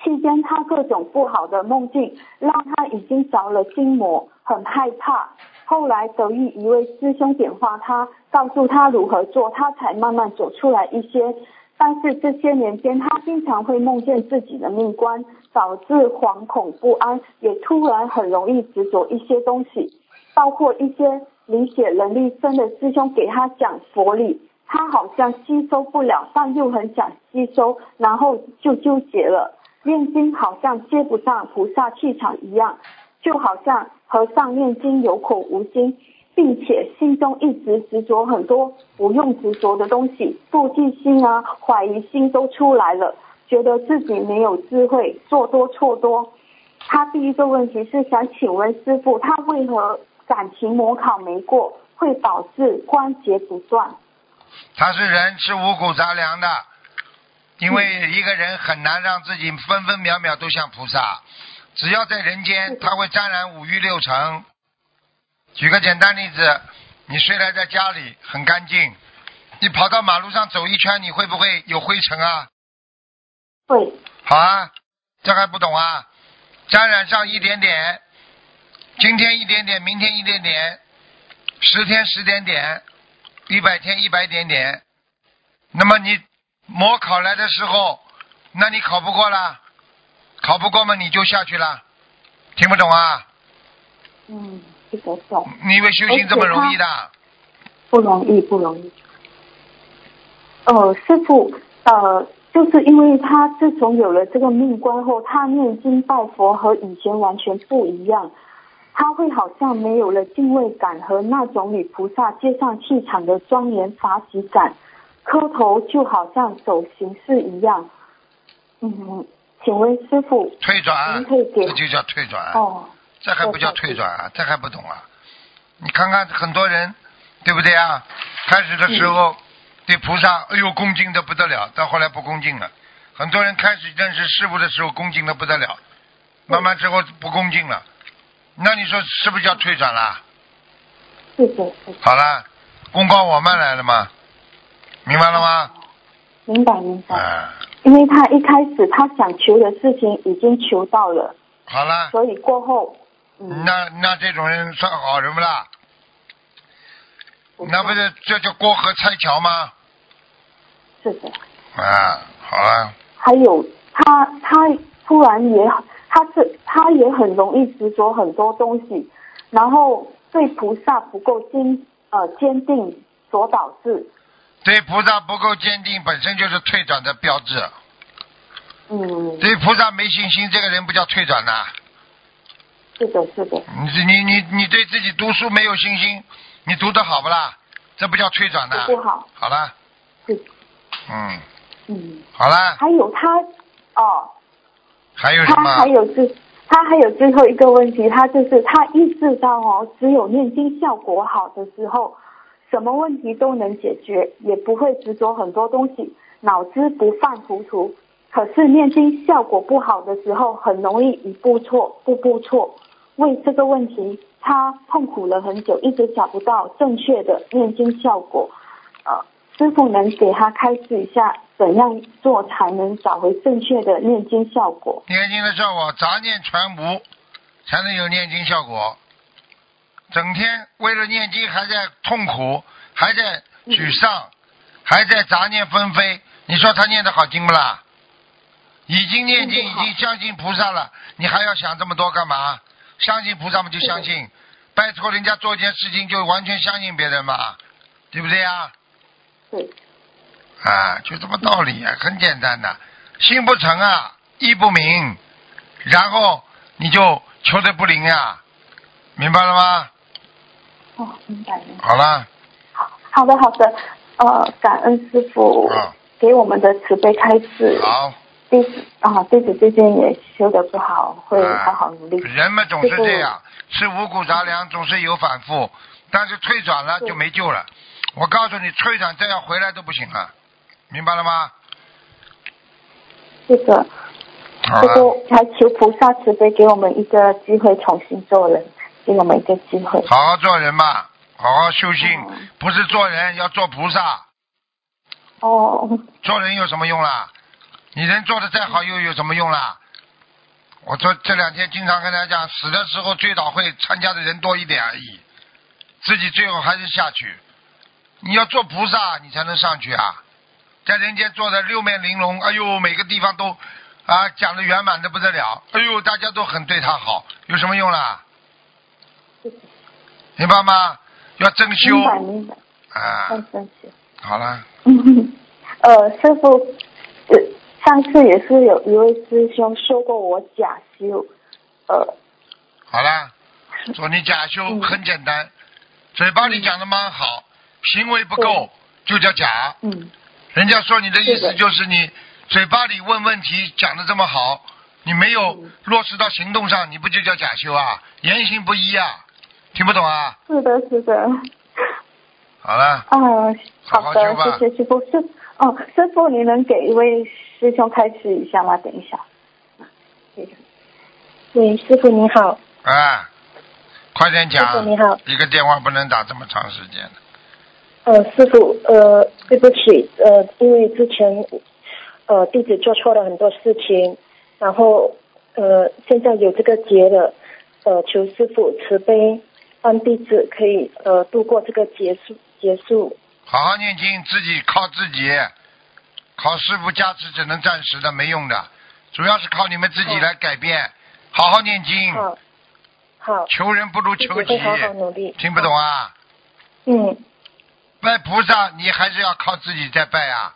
期间，他各种不好的梦境让他已经着了心魔，很害怕。后来得遇一位师兄点化他，告诉他如何做，他才慢慢走出来一些。但是这些年间，他经常会梦见自己的命官，导致惶恐不安，也突然很容易执着一些东西，包括一些理解能力深的师兄给他讲佛理，他好像吸收不了，但又很想吸收，然后就纠结了。念经好像接不上菩萨气场一样，就好像和尚念经有口无心。并且心中一直执着很多不用执着的东西，妒忌心啊、怀疑心都出来了，觉得自己没有智慧，做多错多。他第一个问题是想请问师傅，他为何感情模考没过，会导致关节不断？他是人，吃五谷杂粮的，因为一个人很难让自己分分秒秒都像菩萨，只要在人间，他会沾染五欲六尘。举个简单例子，你虽然在家里很干净，你跑到马路上走一圈，你会不会有灰尘啊？会。好啊，这还不懂啊？沾染上一点点，今天一点点，明天一点点，十天十点点，一百天一百点点。那么你模考来的时候，那你考不过了，考不过嘛你就下去了，听不懂啊？嗯，这个懂。你以为修行这么容易的？不容易，不容易。呃，师傅，呃，就是因为他自从有了这个命关后，他念经拜佛和以前完全不一样，他会好像没有了敬畏感和那种与菩萨接上气场的庄严法喜感，磕头就好像走形式一样。嗯，请问师傅，退转您，可以给这就叫退转。哦，这还不叫退转啊？这还不懂啊？你看看很多人，对不对啊？开始的时候对菩萨，哎呦恭敬的不得了，到后来不恭敬了。很多人开始认识师傅的时候恭敬的不得了，慢慢之后不恭敬了。那你说是不是叫退转啦？是的，是，好了，功高我慢来了吗？明白了吗？明白明白。啊，因为他一开始他想求的事情已经求到了，好了，所以过后，嗯，那那这种人算好人不啦？那不是这叫过河拆桥吗？是的。啊，好啊，还有他他突然也他是他也很容易执着很多东西，然后对菩萨不够坚呃坚定所导致，对菩萨不够坚定，本身就是退转的标志。嗯，对菩萨没信心，这个人不叫退转呐。是的是的，你你你你对自己读书没有信心，你读的好不啦？这不叫推转的。不好，好了，是嗯，嗯，好了，还有他哦，还有什么他还？有最他还有最后一个问题，他就是他意识到哦，只有念经效果好的时候，什么问题都能解决，也不会执着很多东西，脑子不犯糊涂。可是念经效果不好的时候，很容易一步错，步步错。为这个问题，他痛苦了很久，一直找不到正确的念经效果。呃，师傅能给他开示一下，怎样做才能找回正确的念经效果？念经的效果，杂念全无，才能有念经效果。整天为了念经还在痛苦，还在沮丧，还在杂念纷飞，你说他念得好经不啦？已经念经，已经相信菩萨了，你还要想这么多干嘛？相信菩萨嘛就相信，拜托人家做一件事情就完全相信别人嘛，对不对呀？对，啊，就这么道理啊，很简单的，心不诚啊，意不明，然后你就求得不灵啊、明白了吗？哦，明白明白。好了，好的好的，呃，感恩师傅啊给我们的慈悲开示。好，弟子啊，弟子最近也修的不好，会啊好好努力。人们总是这样，吃五谷杂粮总是有反复，但是退转了就没救了。我告诉你，退转再要回来都不行了，明白了吗？是的，好了，这个还求菩萨慈悲给我们一个机会重新做人，给我们一个机会。好好做人嘛，好好修心，嗯不是做人要做菩萨。哦，做人有什么用啦？你人做的再好又有什么用啦？我这这两天经常跟大家讲，死的时候最早会参加的人多一点而已，自己最后还是下去。你要做菩萨，你才能上去啊！在人间做的六面玲珑，哎呦，每个地方都啊讲的圆满的不得了，哎呦，大家都很对他好，有什么用啦？明白吗？要真修啊！好了，呃，师傅，呃，上次也是有一位师兄说过我假修，呃，好啦，说你假修嗯很简单，嘴巴里讲的蛮好，行为不够就叫假。嗯，人家说你的意思就是你嘴巴里问问题讲的这么好，你没有嗯落实到行动上，你不就叫假修啊？言行不一啊，听不懂啊？是的，是的。好了，嗯，好好的谢谢师傅。师哦，师傅，你能给一位师兄开始一下吗？等一下。啊谢谢喂，师傅你好，啊，快点师傅讲，你好，一个电话不能打这么长时间的。呃，师傅，呃，对不起，呃，因为之前呃弟子做错了很多事情，然后呃现在有这个劫了，呃，求师傅慈悲，让弟子可以呃度过这个结束结束。好好念经，自己靠自己，靠师傅加持只能暂时的，没用的，主要是靠你们自己来改变。好好念经，好，好，求人不如求己，好好努力。听不懂啊？嗯，拜菩萨，你还是要靠自己在拜啊，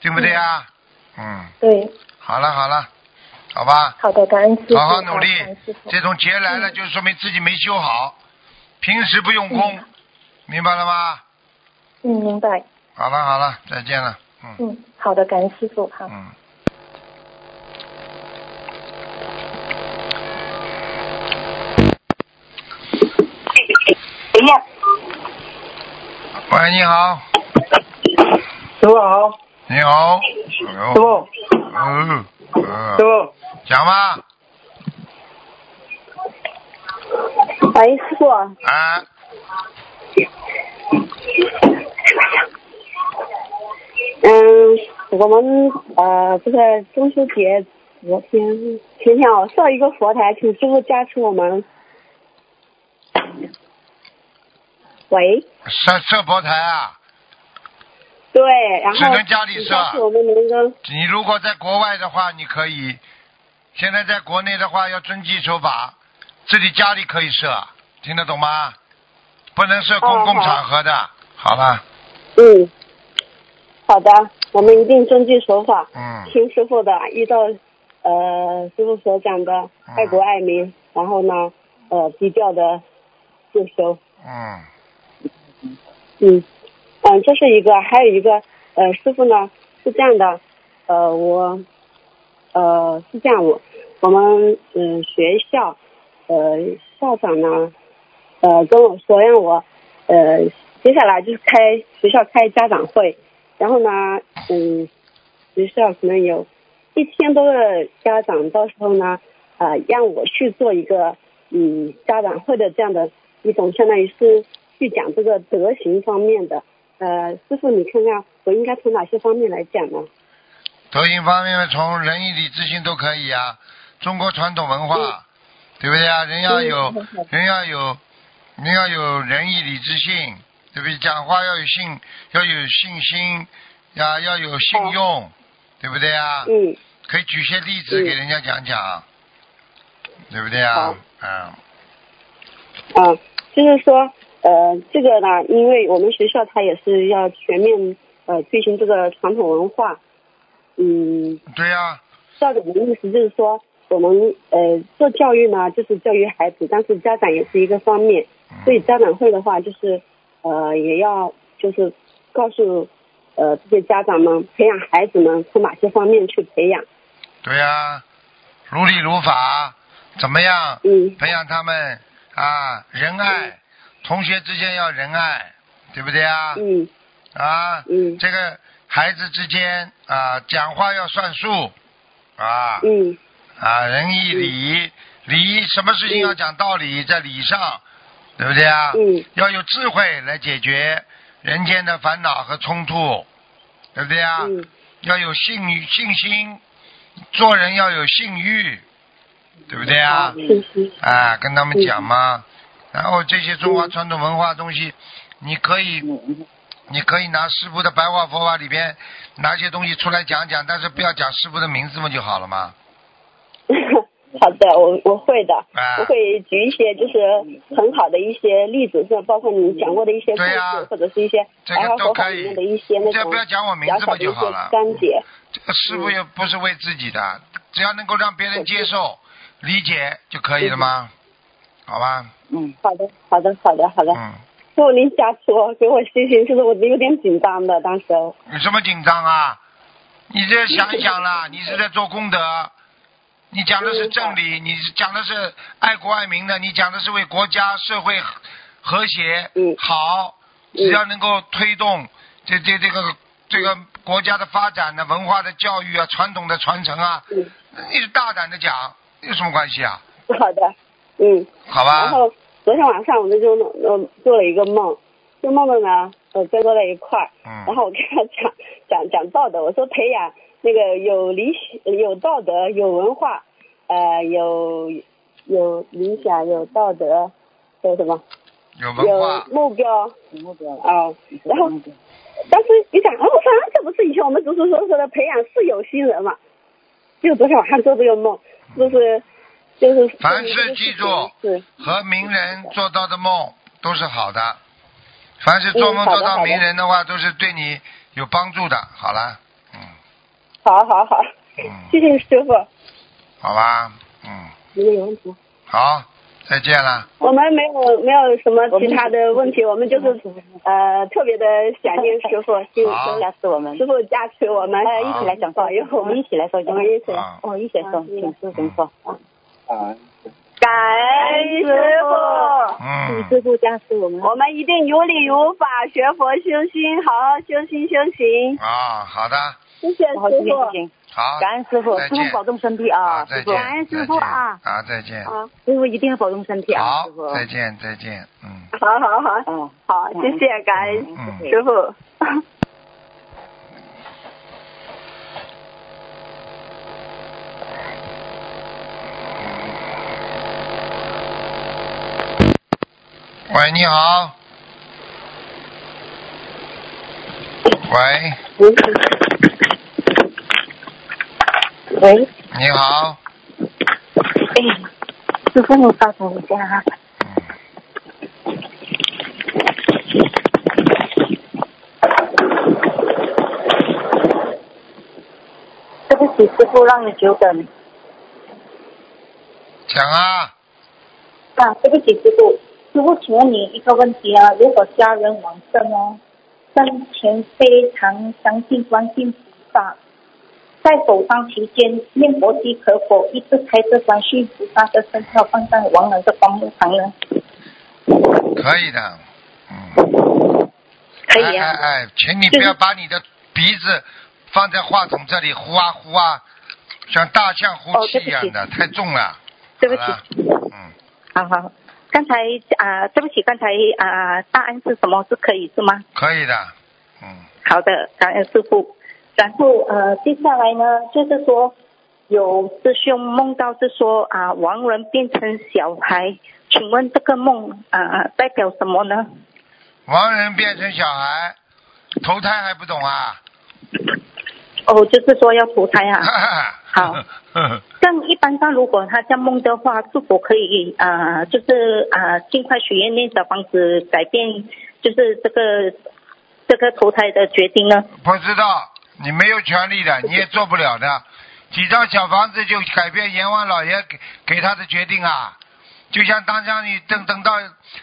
对不对啊？嗯，对，好了好了，好吧，好的，感恩师傅，好好努力。这种劫来了，嗯就说明自己没修好，平时不用功，明白了吗？嗯，明白。好了好了，再见了，嗯。嗯，好的，感恩师傅，好。嗯。喂，你好，师傅好，你好，师傅，嗯，嗯。师傅，讲吧，喂，师傅，啊，嗯，我们呃这个中秋节昨天前天哦设一个佛台，请师傅加持我们。喂，设设佛台啊，对，然后只能家里设我们能够你如果在国外的话，你可以；现在在国内的话，要遵纪守法，自己家里可以设，听得懂吗？不能设公共场合的。好吧，嗯，好的，我们一定遵纪守法，嗯，听师傅的，依照呃师傅所讲的爱国爱民，然后呢呃低调的自修。嗯，嗯，嗯，这是一个，还有一个，呃，师傅呢是这样的，呃，我，呃，是这样，我我们嗯、学校，呃校长呢，呃跟我说让我，呃接下来就是开学校开家长会，然后呢，嗯，学校可能有一千多个家长，到时候呢，呃让我去做一个嗯家长会的这样的一种，相当于是去讲这个德行方面的。呃，师傅，你看看我应该从哪些方面来讲呢？德行方面从仁义礼智信都可以啊。中国传统文化，对不对啊？人要有人要有人要有仁义礼智信，对不对？讲话要有信，要有信心，呀，要有信用，对不对啊？嗯。可以举些例子嗯给人家讲讲，对不对啊？嗯？嗯，啊，就是说，呃，这个呢，因为我们学校它也是要全面呃推行这个传统文化，嗯，对呀、校长的意思就是说，我们呃做教育呢，就是教育孩子，但是家长也是一个方面，嗯。所以家长会的话，就是呃也要就是告诉呃这些家长们，培养孩子们从哪些方面去培养。对呀、如理如法，怎么样？嗯培养他们啊，仁爱，同学之间要仁爱，对不对啊？嗯啊，嗯这个孩子之间啊，讲话要算数啊，嗯啊，仁义礼，礼什么事情要讲道理，在礼上，对不对啊？嗯要有智慧来解决人间的烦恼和冲突，对不对啊？嗯要有信信心，做人要有信誉，对不对啊？啊，跟他们讲嘛。然后这些中华传统文化东西，你可以，你可以拿师傅的白话佛法里边拿些东西出来讲讲，但是不要讲师傅的名字嘛就好了嘛。好的，我我会的，啊我会举一些就是很好的一些例子，是包括你讲过的一些故事，或者是一些这白话佛法个都可以里面的一些那种这不要讲我名字嘛小小的一些就好了。章节。这个师傅又不是为自己的，只要能够让别人接受、理解就可以了吗？好吧，嗯，好的，好的，好的，好的。嗯，师傅您加持我，给我信心，就是我有点紧张的，当时。有什么紧张啊？你这 想一想啦，你是在做功德，你讲的是正理，你讲的是爱国爱民的，你讲的是为国家社会和和谐嗯。好，只要能够推动这这这个这个国家的发展呢，文化的教育啊，传统的传承啊，嗯，你是大胆的讲，有什么关系啊？好的，嗯。好吧。然，后昨天晚上我们就呃做了一个梦，这梦的呢，呃，跟坐在一块儿，嗯。然后我跟他讲讲讲道德，我说培养那个有理有道德、有文化，呃，有有理想、有道德，还有什么？有文化有，目标，有目标啊。然后，但是你想，哦，我说啊这不是以前我们读书时候说的培养是有心人嘛？就昨天晚上做这个梦，就是就是凡事记住是和名人做到的梦都是好的，凡是做梦做到名人的话，都是对你有帮助的。好了，嗯好好好，嗯，谢谢师傅。好吧，嗯，没有问题。好，再见了。我们没有没有什么其他的问题，我们就是呃特别的想念师傅，请好。加持我们，师傅加持我们，好。一起来讲保佑我们一起来说，我们一起。来啊，哦，一起来说，请师傅说。啊，感恩师傅。嗯，师傅加持我们，我们一定有理有法，学佛修心，好好修心修行。啊，好的，谢谢师傅。好，感恩师傅，师傅保重身体啊，再见，感恩师傅啊，再见，好，师傅一定要保重身体啊，好师傅，。再见，再见，嗯。好好好，嗯，好，谢谢，感恩嗯。师傅。喂，你好。喂，喂，你好，哎，师傅，你稍等一下哈。对不起，师傅，让你久等。讲啊，啊，对不起，师傅，师傅，请问你一个问题啊，如果家人往生哦，生前非常相信观世音菩萨，在守丧期间念佛机可否一直开着观世音菩萨的生肖放在亡人的棺木旁呢？可以的，嗯。可以啊哎哎哎，请你不要把你的鼻子放在话筒这里呼啊呼啊，像大象呼气一样的，太重了。对不起，嗯，好好，刚才啊、对不起，刚才啊、答案是什么？是可以是吗？可以的，嗯，好的，感恩师傅。然后呃，接下来呢，就是说有师兄梦到是说啊、亡人变成小孩，请问这个梦啊、代表什么呢？亡人变成小孩，投胎还不懂啊？哦，就是说要投胎啊。好 好，像一般上，如果他这样梦的话，是否可以啊、就是啊、尽快许愿念小房子，改变就是这个这个投胎的决定呢？不知道，你没有权利的，你也做不了的。几张小房子就改变阎王老爷给给他的决定啊？就像当将你等等到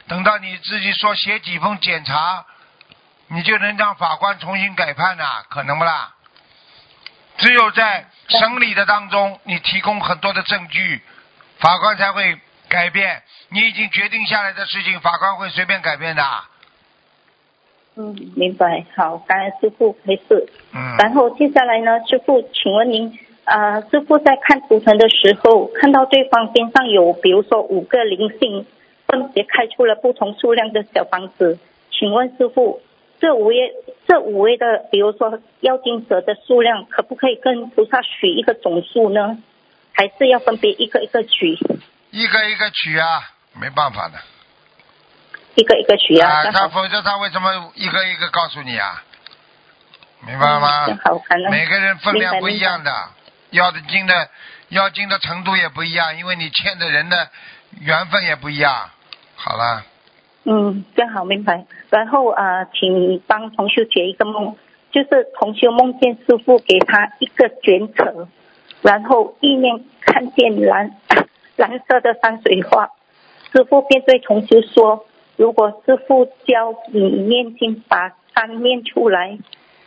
等到你自己说写几封检查，你就能让法官重新改判呐、可能不啦？只有在审理的当中，你提供很多的证据，法官才会改变。你已经决定下来的事情，法官会随便改变的。嗯，明白。好，感恩师傅，没事。嗯。然后接下来呢，师傅，请问您，啊、师傅在看图腾的时候，看到对方边上有，比如说五个灵性，分别开出了不同数量的小房子，请问师傅，这五位这五位的，比如说妖精蛇的数量，可不可以跟菩萨取一个总数呢？还是要分别一个一个取，一个一个取啊，没办法的。一个一个取啊？他否则他为什么一个一个告诉你啊？明白吗？每个人分量不一样。的，要的经的要经的程度也不一样，因为你欠的人的缘分也不一样。好了，嗯，正好明白。然后啊、呃请帮同修解一个梦，就是同修梦见师傅给他一个卷尺，然后意念看见蓝 蓝色的山水画，师傅便对同修说：“如果师傅教你念经，把山念出来。”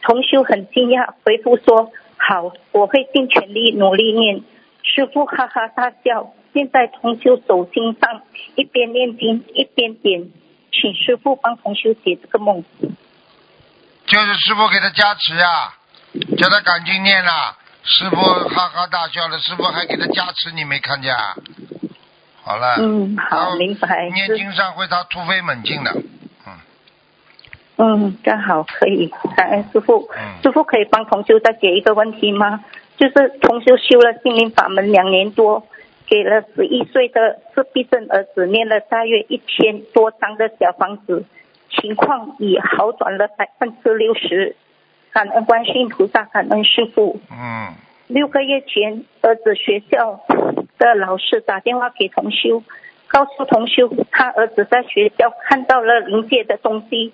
同修很惊讶，回复说：“好，我会尽全力努力念。”师傅哈哈大笑。现在同修手心上一边念经一边点，请师傅帮同修解这个梦。就是师傅给他加持呀、叫他赶紧念了。师傅哈哈大笑了，师傅还给他加持，你没看见啊？好了。嗯，好，明白。念经上会他突飞猛进的。嗯，刚好可以，感恩师傅。嗯师傅可以帮同修再解一个问题吗？就是同修修了心灵法门两年多，给了十一岁的自闭症儿子念了大约一千多张的小房子，情况已好转了百分之六十。感恩观世音菩萨，感恩师傅。嗯六个月前，儿子学校的老师打电话给同修，告诉同修他儿子在学校看到了灵界的东西。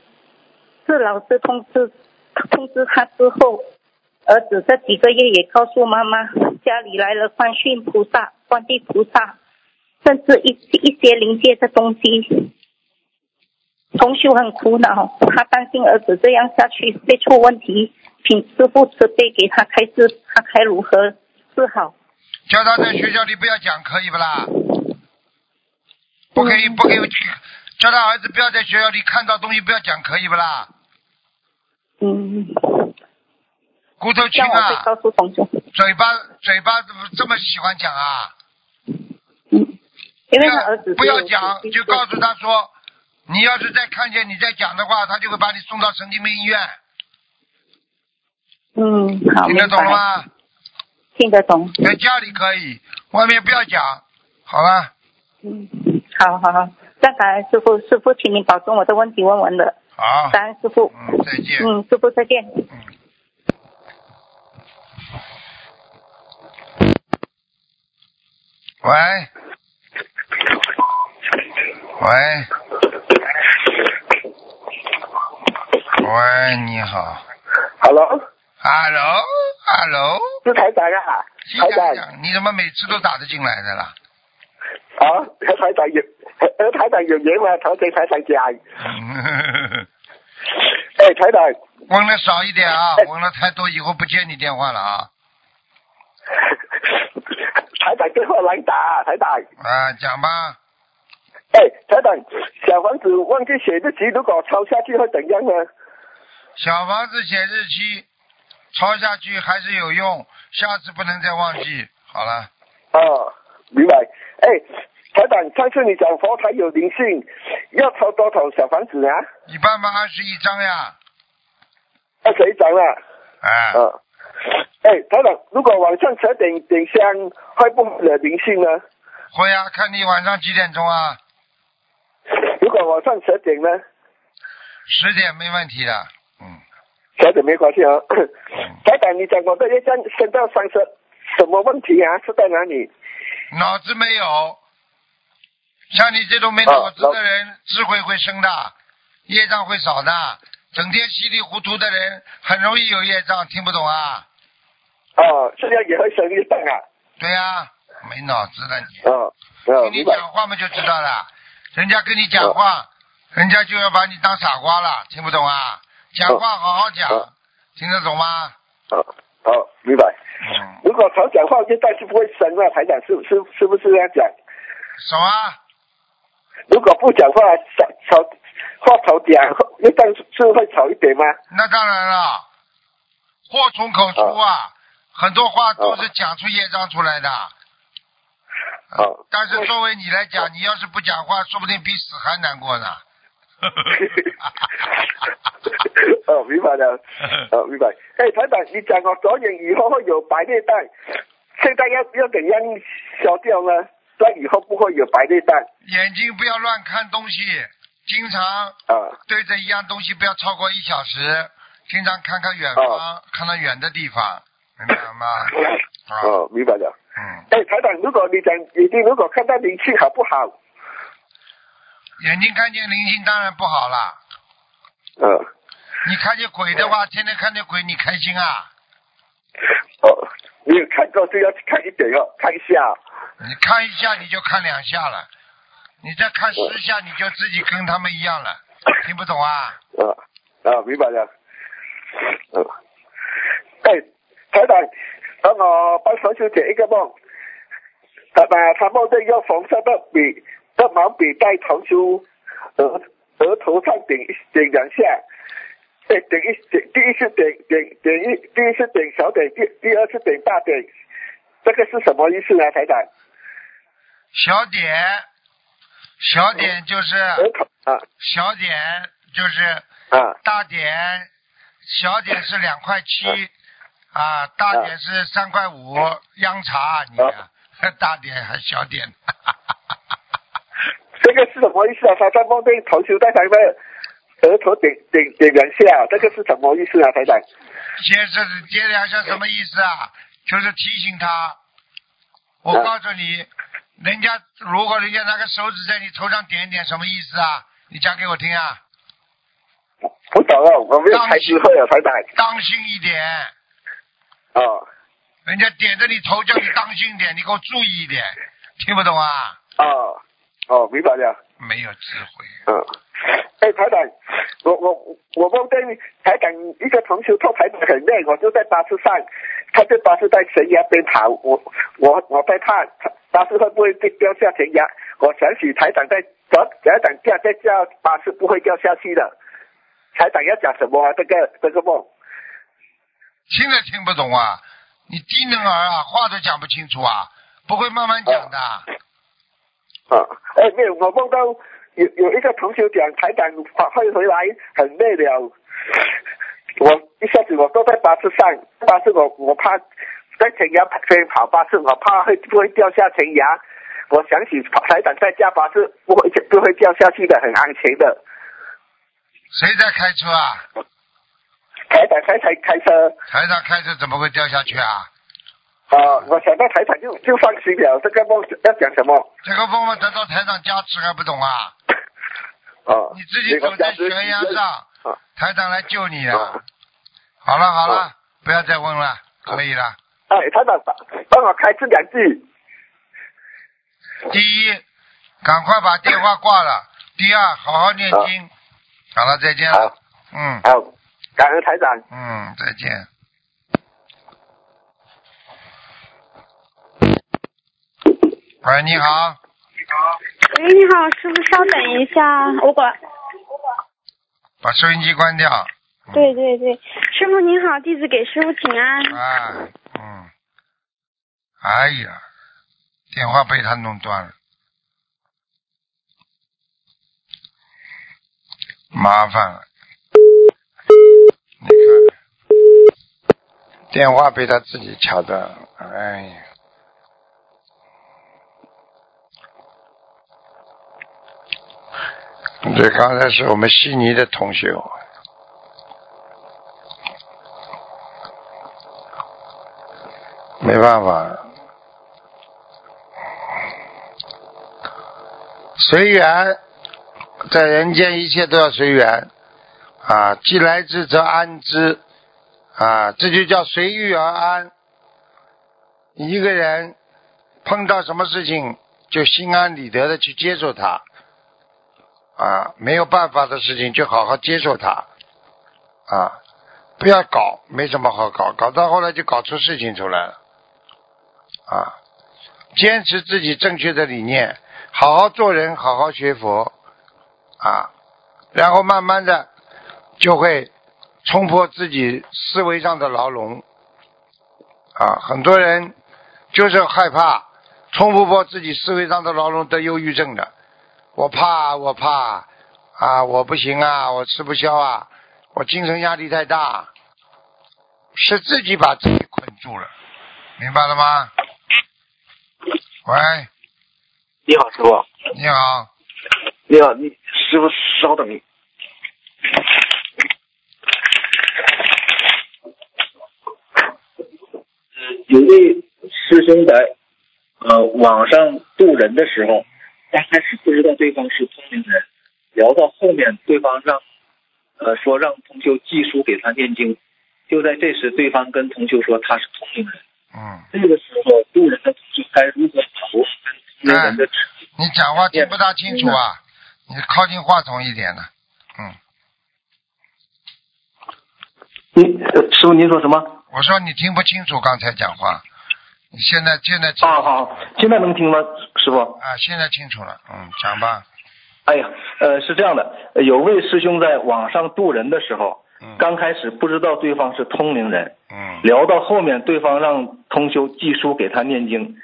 是老师通知通知他之后，儿子这几个月也告诉妈妈，家里来了观世菩萨、观地菩萨，甚至一一些灵界的东西。同修很苦恼，他担心儿子这样下去会出问题，请师傅慈悲给他开示，他该如何是好？叫他在学校里不要讲，可以不啦？不可以，不可以，叫他儿子不要在学校里看到东西，不要讲，可以不啦？嗯，骨头轻啊，嘴巴嘴巴怎么这么喜欢讲啊？因为他儿子不要讲，就告诉他说，你要是再看见你再讲的话，他就会把你送到神经病医院。嗯，好，听得懂了吗？听得懂。在家里可以，外面不要讲。好了，嗯，好好好，再感恩师傅，师傅，请你保重我的问题问完了。好，感恩师傅。嗯，再见。嗯，师傅再见。嗯喂，喂，喂，你好 Hello，Hello，是台长啊，台长，你怎么每次都打得进来的啦？啊，台長有和台長有緣嘛，頭先台長講，哎，台長，问的少一点啊，问了太多以后不接你电话了啊。台長電話嚟打，台長，啊，讲吧，哎，台長，小房子忘記寫日期，如果抄下去會怎樣呢？小房子写日期，抄下去还是有用，下次不能再忘记。好了，哦，明白。哎，台长，上次你讲佛台有灵性，要抄多少小房子啊？一般嘛二十一张呀。二十一張啦。啊。嗯。哎，台长，如果晚上十点点香，会不会有灵性呢？会啊，看你晚上几点钟啊？如果晚上十点呢？十点没问题的。小点没关系啊。台长，你讲我的业障升到三十，什么问题啊？是在哪里？脑子没有，像你这种没脑子的人，智慧会生的，业障会少的。整天稀里糊涂的人，很容易有业障，听不懂啊？哦，这样也会生业障啊？对呀、没脑子了你。哦，哦，听你。讲话嘛就知道了，人家跟你讲话，人家就要把你当傻瓜了，听不懂啊？讲话好好讲，听得懂吗？好，好，明白。嗯，如果常讲话，就但是不会生了，台长是是是不是这样讲？什么？如果不讲话，少少话少讲，业障是是会少一点吗？那当然了，祸从口出啊，很多话都是讲出业障出来的。哦，但是作为你来讲，你要是不讲话，说不定比死还难过呢。哦，明白了，哦，明白。哎，台长，你讲我，左眼以后会有白内障，现在要要怎样消掉呢？这样以后不会有白内障眼睛不要乱看东西，经常啊。对着一样东西不要超过一小时，经常看看远方，看到远的地方，明白了吗？啊，哦，明白了。嗯，哎，台长，如果你讲眼睛如果看到灵气好不好？眼睛看见灵性当然不好啦。嗯。你看见鬼的话，天天看见鬼，你开心啊？哦，你有看到就要看一点哦，看一下哦。你看一下你就看两下了，你再看十下你就自己跟他们一样了，听不懂啊？啊啊，明白了。嗯。哎，台长，帮我帮同学解一个梦。太太他梦见用红色的笔的毛笔在同学额额头上点一点两下，哎，点一点，第一次点点点一，第一次点小点，第第二次点大点，这个是什么意思呢，台长？小点，小点就是额头啊小点就是啊大点，小点是两块七啊，大点是三块五，央茶你啊，大点还小点，这个是什么意思啊？他在梦见同学在他的额头点点点两下，这个是什么意思啊，台长？接着接两下什么意思啊？就是提醒他，我告诉你，人家如果人家拿个手指在你头上点一点，什么意思啊？你讲给我听啊！不懂啊，我没有开智慧啊，台长。当心一点，哦人家点着你头叫你当心点，你给我注意一点，听不懂啊？哦哦，明白了。没有智慧。嗯，哎，台长，我我我梦见台长一个同学拖台长很累，我就在巴士上，他在巴士在悬崖边跑，我我我在怕巴士会不会掉下悬崖，我想起台长在讲台长叫在叫巴士不会掉下去的，台长要讲什么啊？这个这个梦。听都听不懂啊！你低能儿啊，话都讲不清楚啊，不会慢慢讲的。啊，哎，没有，我梦到有有一个同学讲台长会回来很累了，我一下子我坐在巴士上，巴士我我怕在悬崖边跑巴士，我怕会不会掉下悬崖。我想起台长在驾巴士不会不会掉下去的，很安全的。谁在开车啊？台长开才开车，台长开车怎么会掉下去啊？啊，我想到台长就就放心了。这个梦要讲什么？这个梦嘛得到台长加持还不懂啊？啊，你自己走在悬崖上，啊台长来救你啊！好了好了，不要再问了，可以了。哎，台长帮帮我开这两句。第一，赶快把电话挂了；第二，好好念经。好了，再见了。嗯好，感恩台长。嗯，再见。喂，你好，喂，你好，师傅，稍等一下，我管。把收音机关掉。对对对，师傅您好，弟子给师傅请安。啊，嗯，哎呀，电话被他弄断了，麻烦了。你看，电话被他自己掐断了，哎呀。这刚才是我们悉尼的同学，没办法，随缘，在人间一切都要随缘。啊！既来之则安之。啊，这就叫随遇而安。一个人碰到什么事情就心安理得的去接受它，啊，没有办法的事情就好好接受它，啊，不要搞，没什么好搞，搞到后来就搞出事情出来了，啊，坚持自己正确的理念，好好做人，好好学佛，啊，然后慢慢的就会冲破自己思维上的牢笼，啊，很多人就是害怕冲不破自己思维上的牢笼得忧郁症的，我怕，我怕，啊，我不行啊，我吃不消啊，我精神压力太大，是自己把自己困住了，明白了吗？喂，你好，师傅。你好，你好，你师傅稍等一。有位师兄在呃网上渡人的时候，刚开始不知道对方是通灵人，聊到后面对方让呃说让同修寄书给他念经，就在这时对方跟同修说他是通灵人，嗯，这个时候路人的同修该如何把握跟通灵人的尺你讲话听不大清楚啊，你靠近话筒一点呢，嗯，您呃师傅您说什么？我说你听不清楚刚才讲话，你现在现在啊好，现在能听吗，师傅？啊，现在清楚了，嗯，讲吧，哎呀，呃，是这样的，呃有位师兄在网上渡人的时候，刚开始不知道对方是通灵人，嗯，聊到后面，对方让通修寄书给他念经，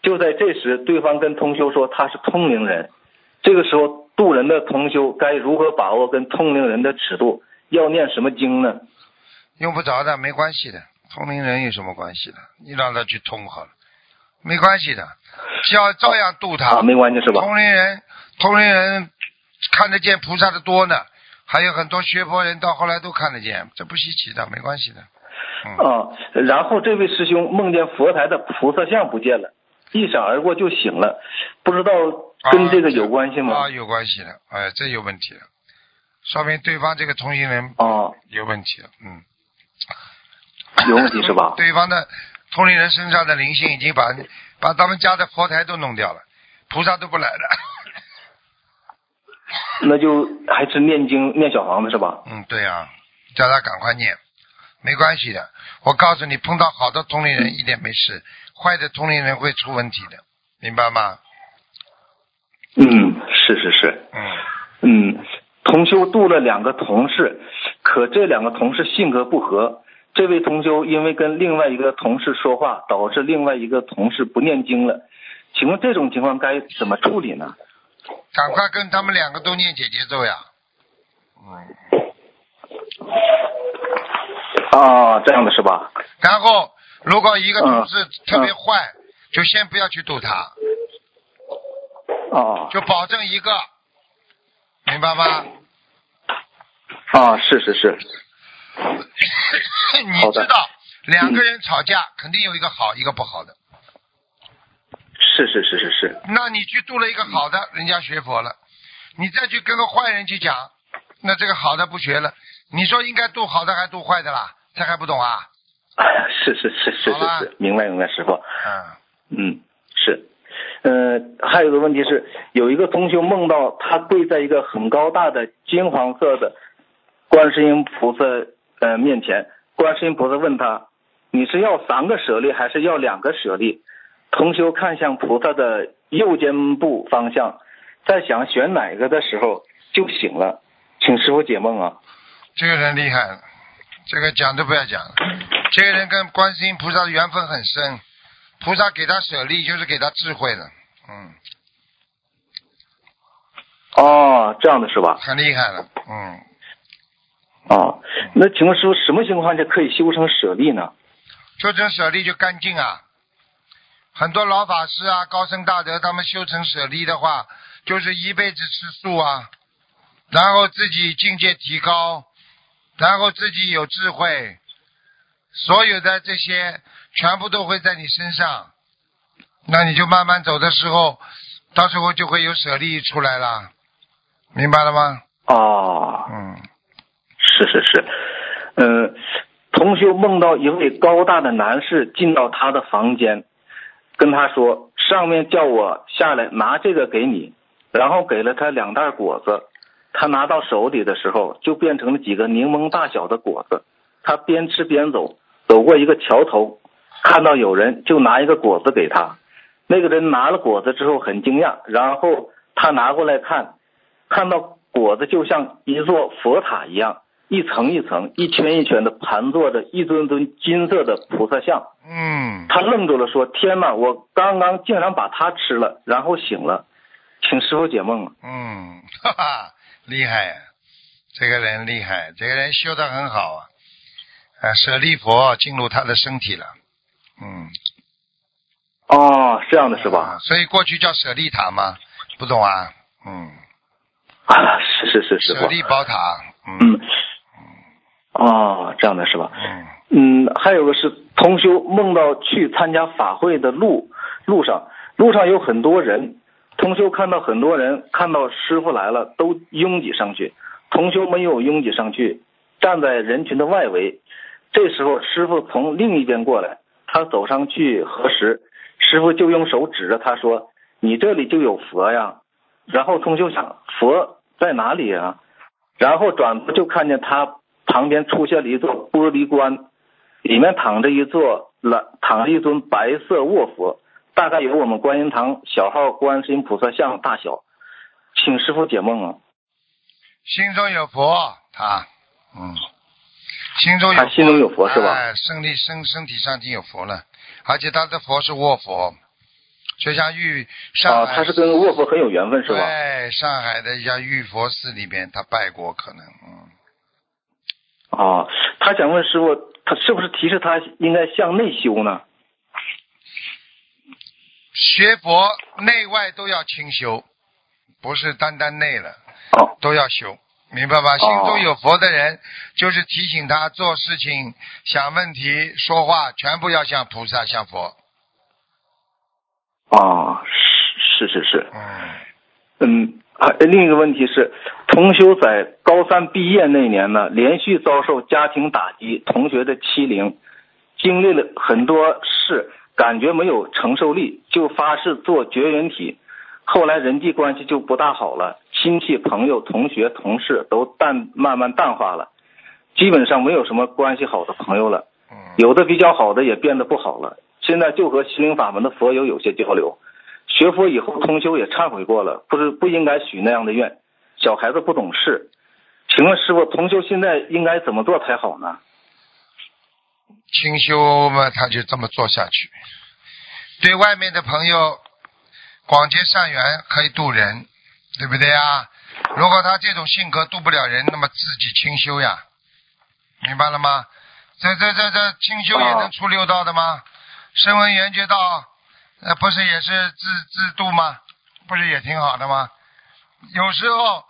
就在这时，对方跟通修说他是通灵人，这个时候渡人的同修该如何把握跟通灵人的尺度？要念什么经呢？用不着的，没关系的，通灵人有什么关系的？你让他去通好了，没关系的，照照样渡他，啊，没关系是吧？通灵人，通灵人看得见菩萨的多呢，还有很多学佛人到后来都看得见，这不稀奇的，没关系的。嗯啊，然后这位师兄梦见佛台的菩萨像不见了，一闪而过就醒了，不知道跟这个有关系吗？啊，有关系的，哎，这有问题了，说明对方这个同行人啊有问题了，嗯，有问题是吧？对方的同龄人身上的灵性已经把把他们家的佛台都弄掉了，菩萨都不来了。那就还是念经念小房子是吧？嗯，对啊、叫他赶快念，没关系的。我告诉你，碰到好的同龄人一点没事，坏的同龄人会出问题的，明白吗？嗯，是是是。嗯。嗯，同修度了两个同事，可这两个同事性格不合。这位同修因为跟另外一个同事说话，导致另外一个同事不念经了。请问这种情况该怎么处理呢？赶快跟他们两个都念姐姐咒呀。啊，这样的是吧？然后，如果一个同事嗯特别坏，就先不要去度他，哦就保证一个，明白吗？啊，是是是。你知道，两个人吵架肯定有一个好，一个不好的。是是是是是。那你去度了一个好的，人家学佛了，你再去跟个坏人去讲，那这个好的不学了，你说应该度好的还度坏的啦？这还不懂啊？是是是是是是，明白明白，师傅。嗯。嗯，是。呃，还有个问题是，有一个同学梦到他跪在一个很高大的金黄色的观世音菩萨呃面前，观世音菩萨问他：“你是要三个舍利还是要两个舍利？”同修看向菩萨的右肩部方向，在想选哪个的时候就醒了，请师傅解梦啊。这个人厉害了，这个讲都不要讲了。这个人跟观世音菩萨的缘分很深，菩萨给他舍利就是给他智慧的，嗯，哦，这样的是吧？很厉害了，嗯，啊，那请问师傅，什么情况下可以修成舍利呢？修成舍利就干净啊。很多老法师啊、高僧大德，他们修成舍利的话，就是一辈子吃素啊，然后自己境界提高，然后自己有智慧，所有的这些全部都会在你身上，那你就慢慢走的时候，到时候就会有舍利出来了，明白了吗？哦，嗯，是是是，嗯、同修梦到一位高大的男士进到他的房间，跟他说，上面叫我下来拿这个给你，然后给了他两袋果子。他拿到手里的时候，就变成了几个柠檬大小的果子。他边吃边走，走过一个桥头，看到有人，就拿一个果子给他。那个人拿了果子之后很惊讶，然后他拿过来看，看到果子就像一座佛塔一样，一层一层、一圈一圈的盘坐着一尊尊金色的菩萨像。嗯，他愣住了，说：“天哪，我刚刚竟然把它吃了，然后醒了，请师傅解梦。”嗯，哈哈，厉害呀、这个人厉害，这个人修得很好啊，啊，舍利佛进入他的身体了，嗯，哦，这样的是吧？所以过去叫舍利塔吗，不懂啊？嗯，啊，是是是，是舍。利宝塔，嗯，哦，这样的是吧？嗯嗯，还有个是同修梦到去参加法会的路路上，路上有很多人，同修看到很多人看到师傅来了都拥挤上去，同修没有拥挤上去，站在人群的外围。这时候师傅从另一边过来，他走上去核实，师傅就用手指着他说：“你这里就有佛呀。”然后同修想佛在哪里呀？然后转头就看见他旁边出现了一座玻璃棺，里面躺着一座蓝，躺着一尊白色卧佛，大概有我们观音堂小号观世音菩萨像大小，请师傅解梦啊。心中有佛，他，嗯，心中有他心中有佛是吧？哎，身体身身体上已经有佛了，而且他的佛是卧佛，就像玉上啊，海，他是跟卧佛很有缘分是吧？对，上海的一家玉佛寺里边，他拜过，可能，嗯，啊，他想问师傅，他是不是提示他应该向内修呢？学佛内外都要清修，不是单单内了，都要修，明白吧？心中有佛的人，就是提醒他做事情、想问题、说话，全部要像菩萨、像佛。啊，是是是是，嗯嗯，啊，另一个问题是，同修在高三毕业那年呢，连续遭受家庭打击、同学的欺凌，经历了很多事，感觉没有承受力，就发誓做绝缘体。后来人际关系就不大好了，亲戚、朋友、同学、同事都淡慢慢淡化了，基本上没有什么关系好的朋友了。有的比较好的也变得不好了。现在就和心灵法门的佛友有些交流。学佛以后，通修也忏悔过了，不是不应该许那样的愿。小孩子不懂事，请问师傅，同修现在应该怎么做才好呢？清修嘛，他就这么做下去。对外面的朋友广结善缘，可以渡人，对不对呀？如果他这种性格渡不了人，那么自己清修呀，明白了吗？这这这这清修也能出六道的吗？声闻缘觉道，呃，不是也是自自度吗？不是也挺好的吗？有时候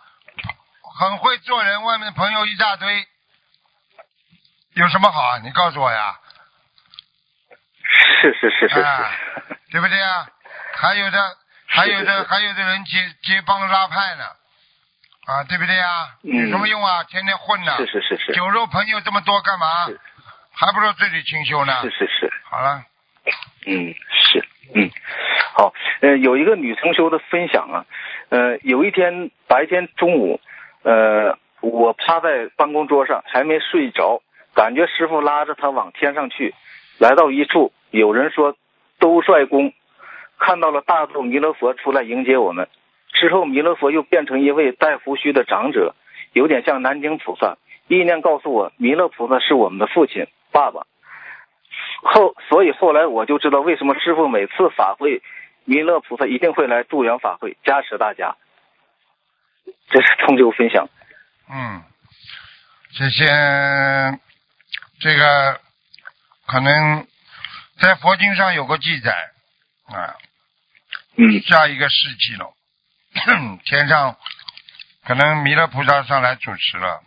很会做人，外面的朋友一大堆，有什么好啊？你告诉我呀。是是是是是，啊，对不对啊？还有的，还有的，还有的人结结帮拉派呢，啊，对不对啊？有什么用啊？天天混呢。是是是是酒肉朋友这么多干嘛？还不如自己清修呢。是是是。好了，嗯，是，嗯，好，呃，有一个女同修的分享啊，呃，有一天白天中午，呃，我趴在办公桌上还没睡着，感觉师傅拉着她往天上去，来到一处，有人说兜率宫，看到了大肚弥勒佛出来迎接我们，之后弥勒佛又变成一位戴胡须的长者，有点像南京菩萨，意念告诉我，弥勒菩萨是我们的父亲爸爸。后，所以后来我就知道为什么师傅每次法会，弥勒菩萨一定会来助缘法会，加持大家。这是同修分享。嗯，这些这个可能在佛经上有个记载啊，嗯，下一个世纪了，天上可能弥勒菩萨上来主持了，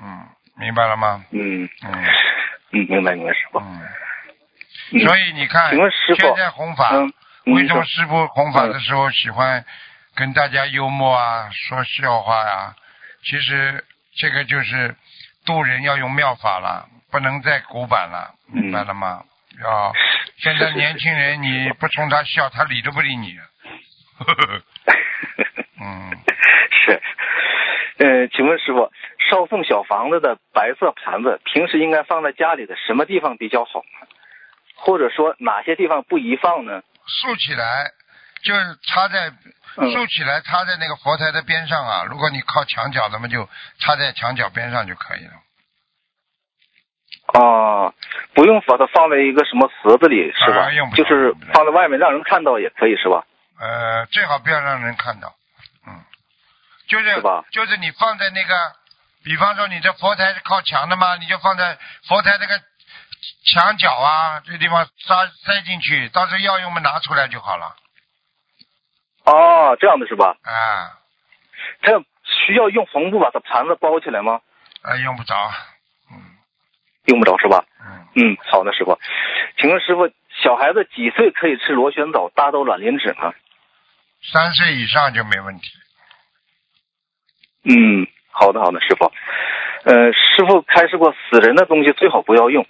嗯，明白了吗？嗯嗯嗯，明白明白师傅。嗯，所以你看，现在弘法，嗯为什么嗯师傅弘法的时候喜欢跟大家幽默啊，说笑话呀、其实这个就是渡人要用妙法了，不能再古板了，明白了吗？要现在年轻人你不冲他笑，他理都不理你。嗯，是。呃，请问师傅，烧送小房子的白色盘子，平时应该放在家里的什么地方比较好呢？或者说哪些地方不宜放呢？竖起来，就是插在嗯竖起来插在那个佛台的边上啊。如果你靠墙角，那么就插在墙角边上就可以了。哦，不用把它放在一个什么盒子里是吧？啊用不就是放在外面让人看到也可以是吧？呃，最好不要让人看到，嗯，就是就是你放在那个，比方说你这佛台是靠墙的嘛，你就放在佛台那个墙角啊，这地方塞塞进去，到时候要用嘛拿出来就好了。哦，这样的是吧？啊，这需要用红布把它盘子包起来吗？呃，用不着，用不着是吧？嗯，嗯，好的，师傅。请问师傅，小孩子几岁可以吃螺旋藻、大豆卵磷脂呢？三岁以上就没问题。嗯，好的，好的，师傅。呃，师傅开示过，死人的东西最好不要用。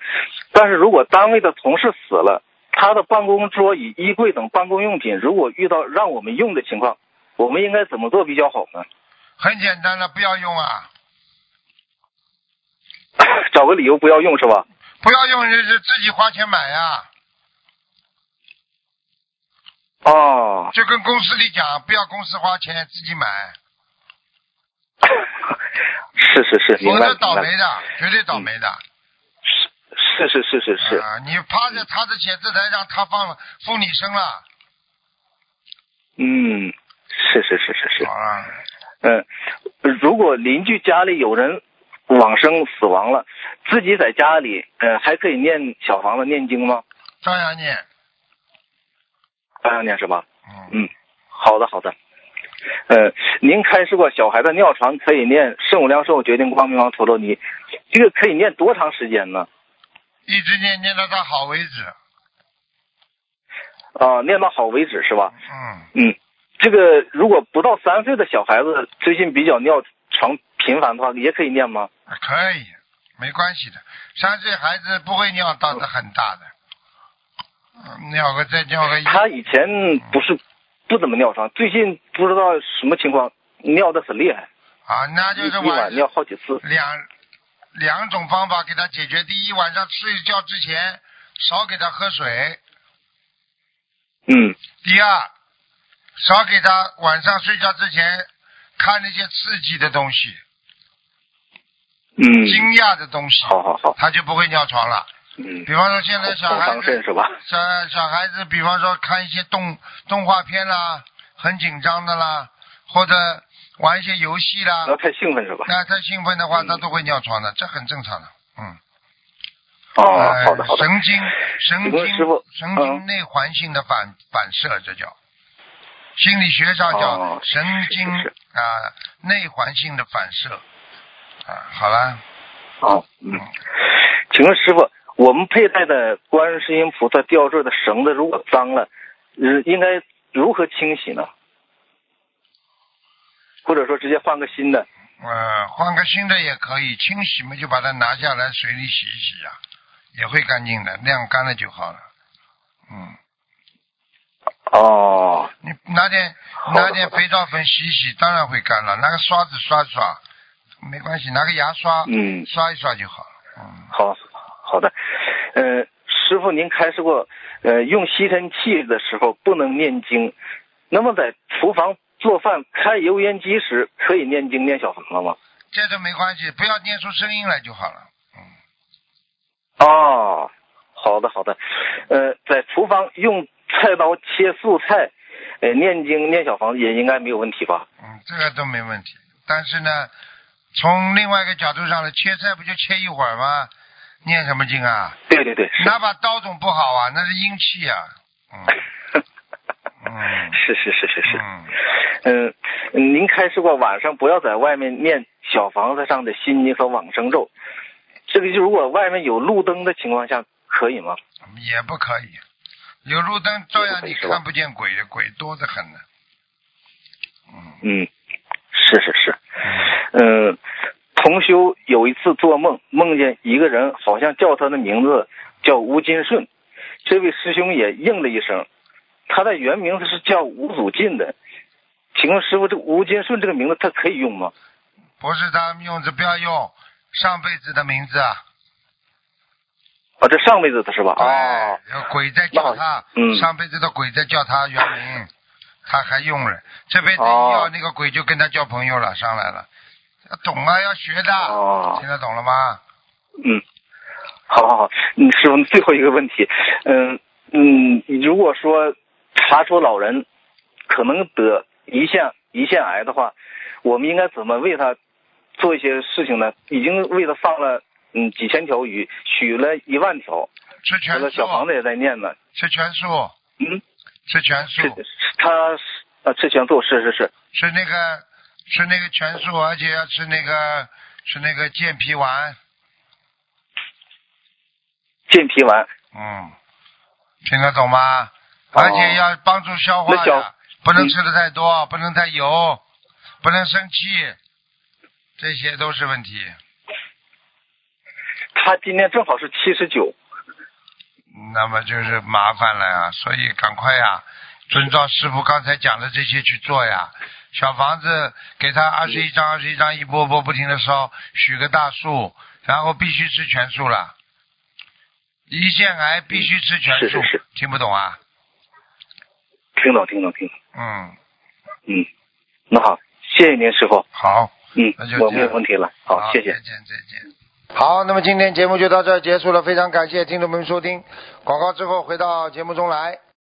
但是如果单位的同事死了，他的办公桌椅、衣柜等办公用品，如果遇到让我们用的情况，我们应该怎么做比较好呢？很简单的，不要用啊，找个理由不要用是吧？不要用就是自己花钱买呀、哦，就跟公司里讲，不要公司花钱，自己买，是 是是，明白否则倒。霉的，绝对倒霉的。是是是是是。啊，你趴在他的写字台上，他放附你生了。嗯，是是是是是。嗯，如果邻居家里有人往生死亡了，自己在家里，呃，还可以念小房子念经吗？照样念。照样念是吧？嗯，好的好的。呃，您开示过小孩的尿床可以念圣无量寿决定光明王陀罗尼，这个可以念多长时间呢？一直念念到他好为止。啊、念到好为止是吧？嗯，嗯，这个如果不到三岁的小孩子最近比较尿床频繁的话，也可以念吗？可以，没关系的。三岁孩子不会尿道子很大的，嗯尿个再尿个一。他以前不是不怎么尿床，最近不知道什么情况，尿的很厉害，啊，那就是晚一一晚尿好几次。两两种方法给他解决。第一，晚上睡觉之前少给他喝水；嗯，第二，少给他晚上睡觉之前看那些刺激的东西、嗯，惊讶的东西，好好好，他就不会尿床了。嗯，比方说现在小孩子？小小孩子，比方说看一些动动画片啦，很紧张的啦，或者玩一些游戏啦，那太兴奋是吧？那太兴奋的话，他都会尿床的，这很正常的。嗯。哦，呃好的好的。神经神经神经内环性的反反射，这叫心理学上叫哦神经啊内环性的反射啊。好了，好，嗯，请问师傅，我们佩戴的观世音菩萨吊坠的绳子如果脏了，呃，应该如何清洗呢？或者说直接换个新的？呃，换个新的也可以，清洗嘛就把它拿下来水里洗一洗呀、也会干净的，晾干了就好了。嗯，哦，你拿点拿点肥皂粉洗一洗，当然会干了。拿个刷子刷一刷，没关系，拿个牙刷嗯，刷一刷就好了。嗯，好，好的。呃，师傅，您开示过，呃，用吸尘器的时候不能念经，那么在厨房做饭开油烟机时可以念经念小房子吗？这都没关系，不要念出声音来就好了。哦，好的好的，呃，在厨房用菜刀切素菜，呃，念经念小房子也应该没有问题吧？嗯，这个都没问题。但是呢，从另外一个角度上来，切菜不就切一会儿吗？念什么经啊？对对对，是。拿把刀总不好啊，那是阴气啊。嗯。是是是是是，嗯，嗯、您开示过晚上不要在外面念小房子上的心经和往生咒，这个就如果外面有路灯的情况下可以吗？也不可以。有路灯照样你看不见鬼的，鬼多得很呢。嗯，是是是，嗯、同修有一次做梦，梦见一个人好像叫他的名字叫吴金顺，这位师兄也应了一声，他的原名字是叫吴祖进的，请问师傅，这个吴金顺这个名字他可以用吗？不是他用这不要用上辈子的名字啊。哦，这上辈子的是吧？哦，有鬼在叫他，嗯上辈子的鬼在叫他原名，他还用了，这辈子一要那个鬼就跟他交朋友了，上来了，要懂啊，要学的，哦。听得懂了吗？嗯，好好好，嗯，师傅，最后一个问题，嗯嗯，如果说查出老人可能得胰腺胰腺癌的话，我们应该怎么为他做一些事情呢？已经为他放了嗯几千条鱼，许了一万条，吃全完了小房子也在念呢。吃全素，嗯，吃全素，他啊吃全素是是是，是那个吃那个全素，而且要吃那个吃那个健脾丸，健脾丸。嗯，听得懂吗？而且要帮助消化不能吃的太多，不能太油，不能生气，这些都是问题。他今天正好是七十九。那么就是麻烦了呀，所以赶快呀，遵照师傅刚才讲的这些去做呀。小房子给他二十一张，二十一张，一波波不停的烧，许个大数，然后必须吃全素了。胰腺癌必须吃全素，是是是听不懂啊？听懂听懂听懂。嗯，嗯，那好，谢谢您师傅。好，嗯那就，我没有问题了。好，谢谢。再见再见。好，那么今天节目就到这儿结束了，非常感谢听众朋友收听。广告之后回到节目中来。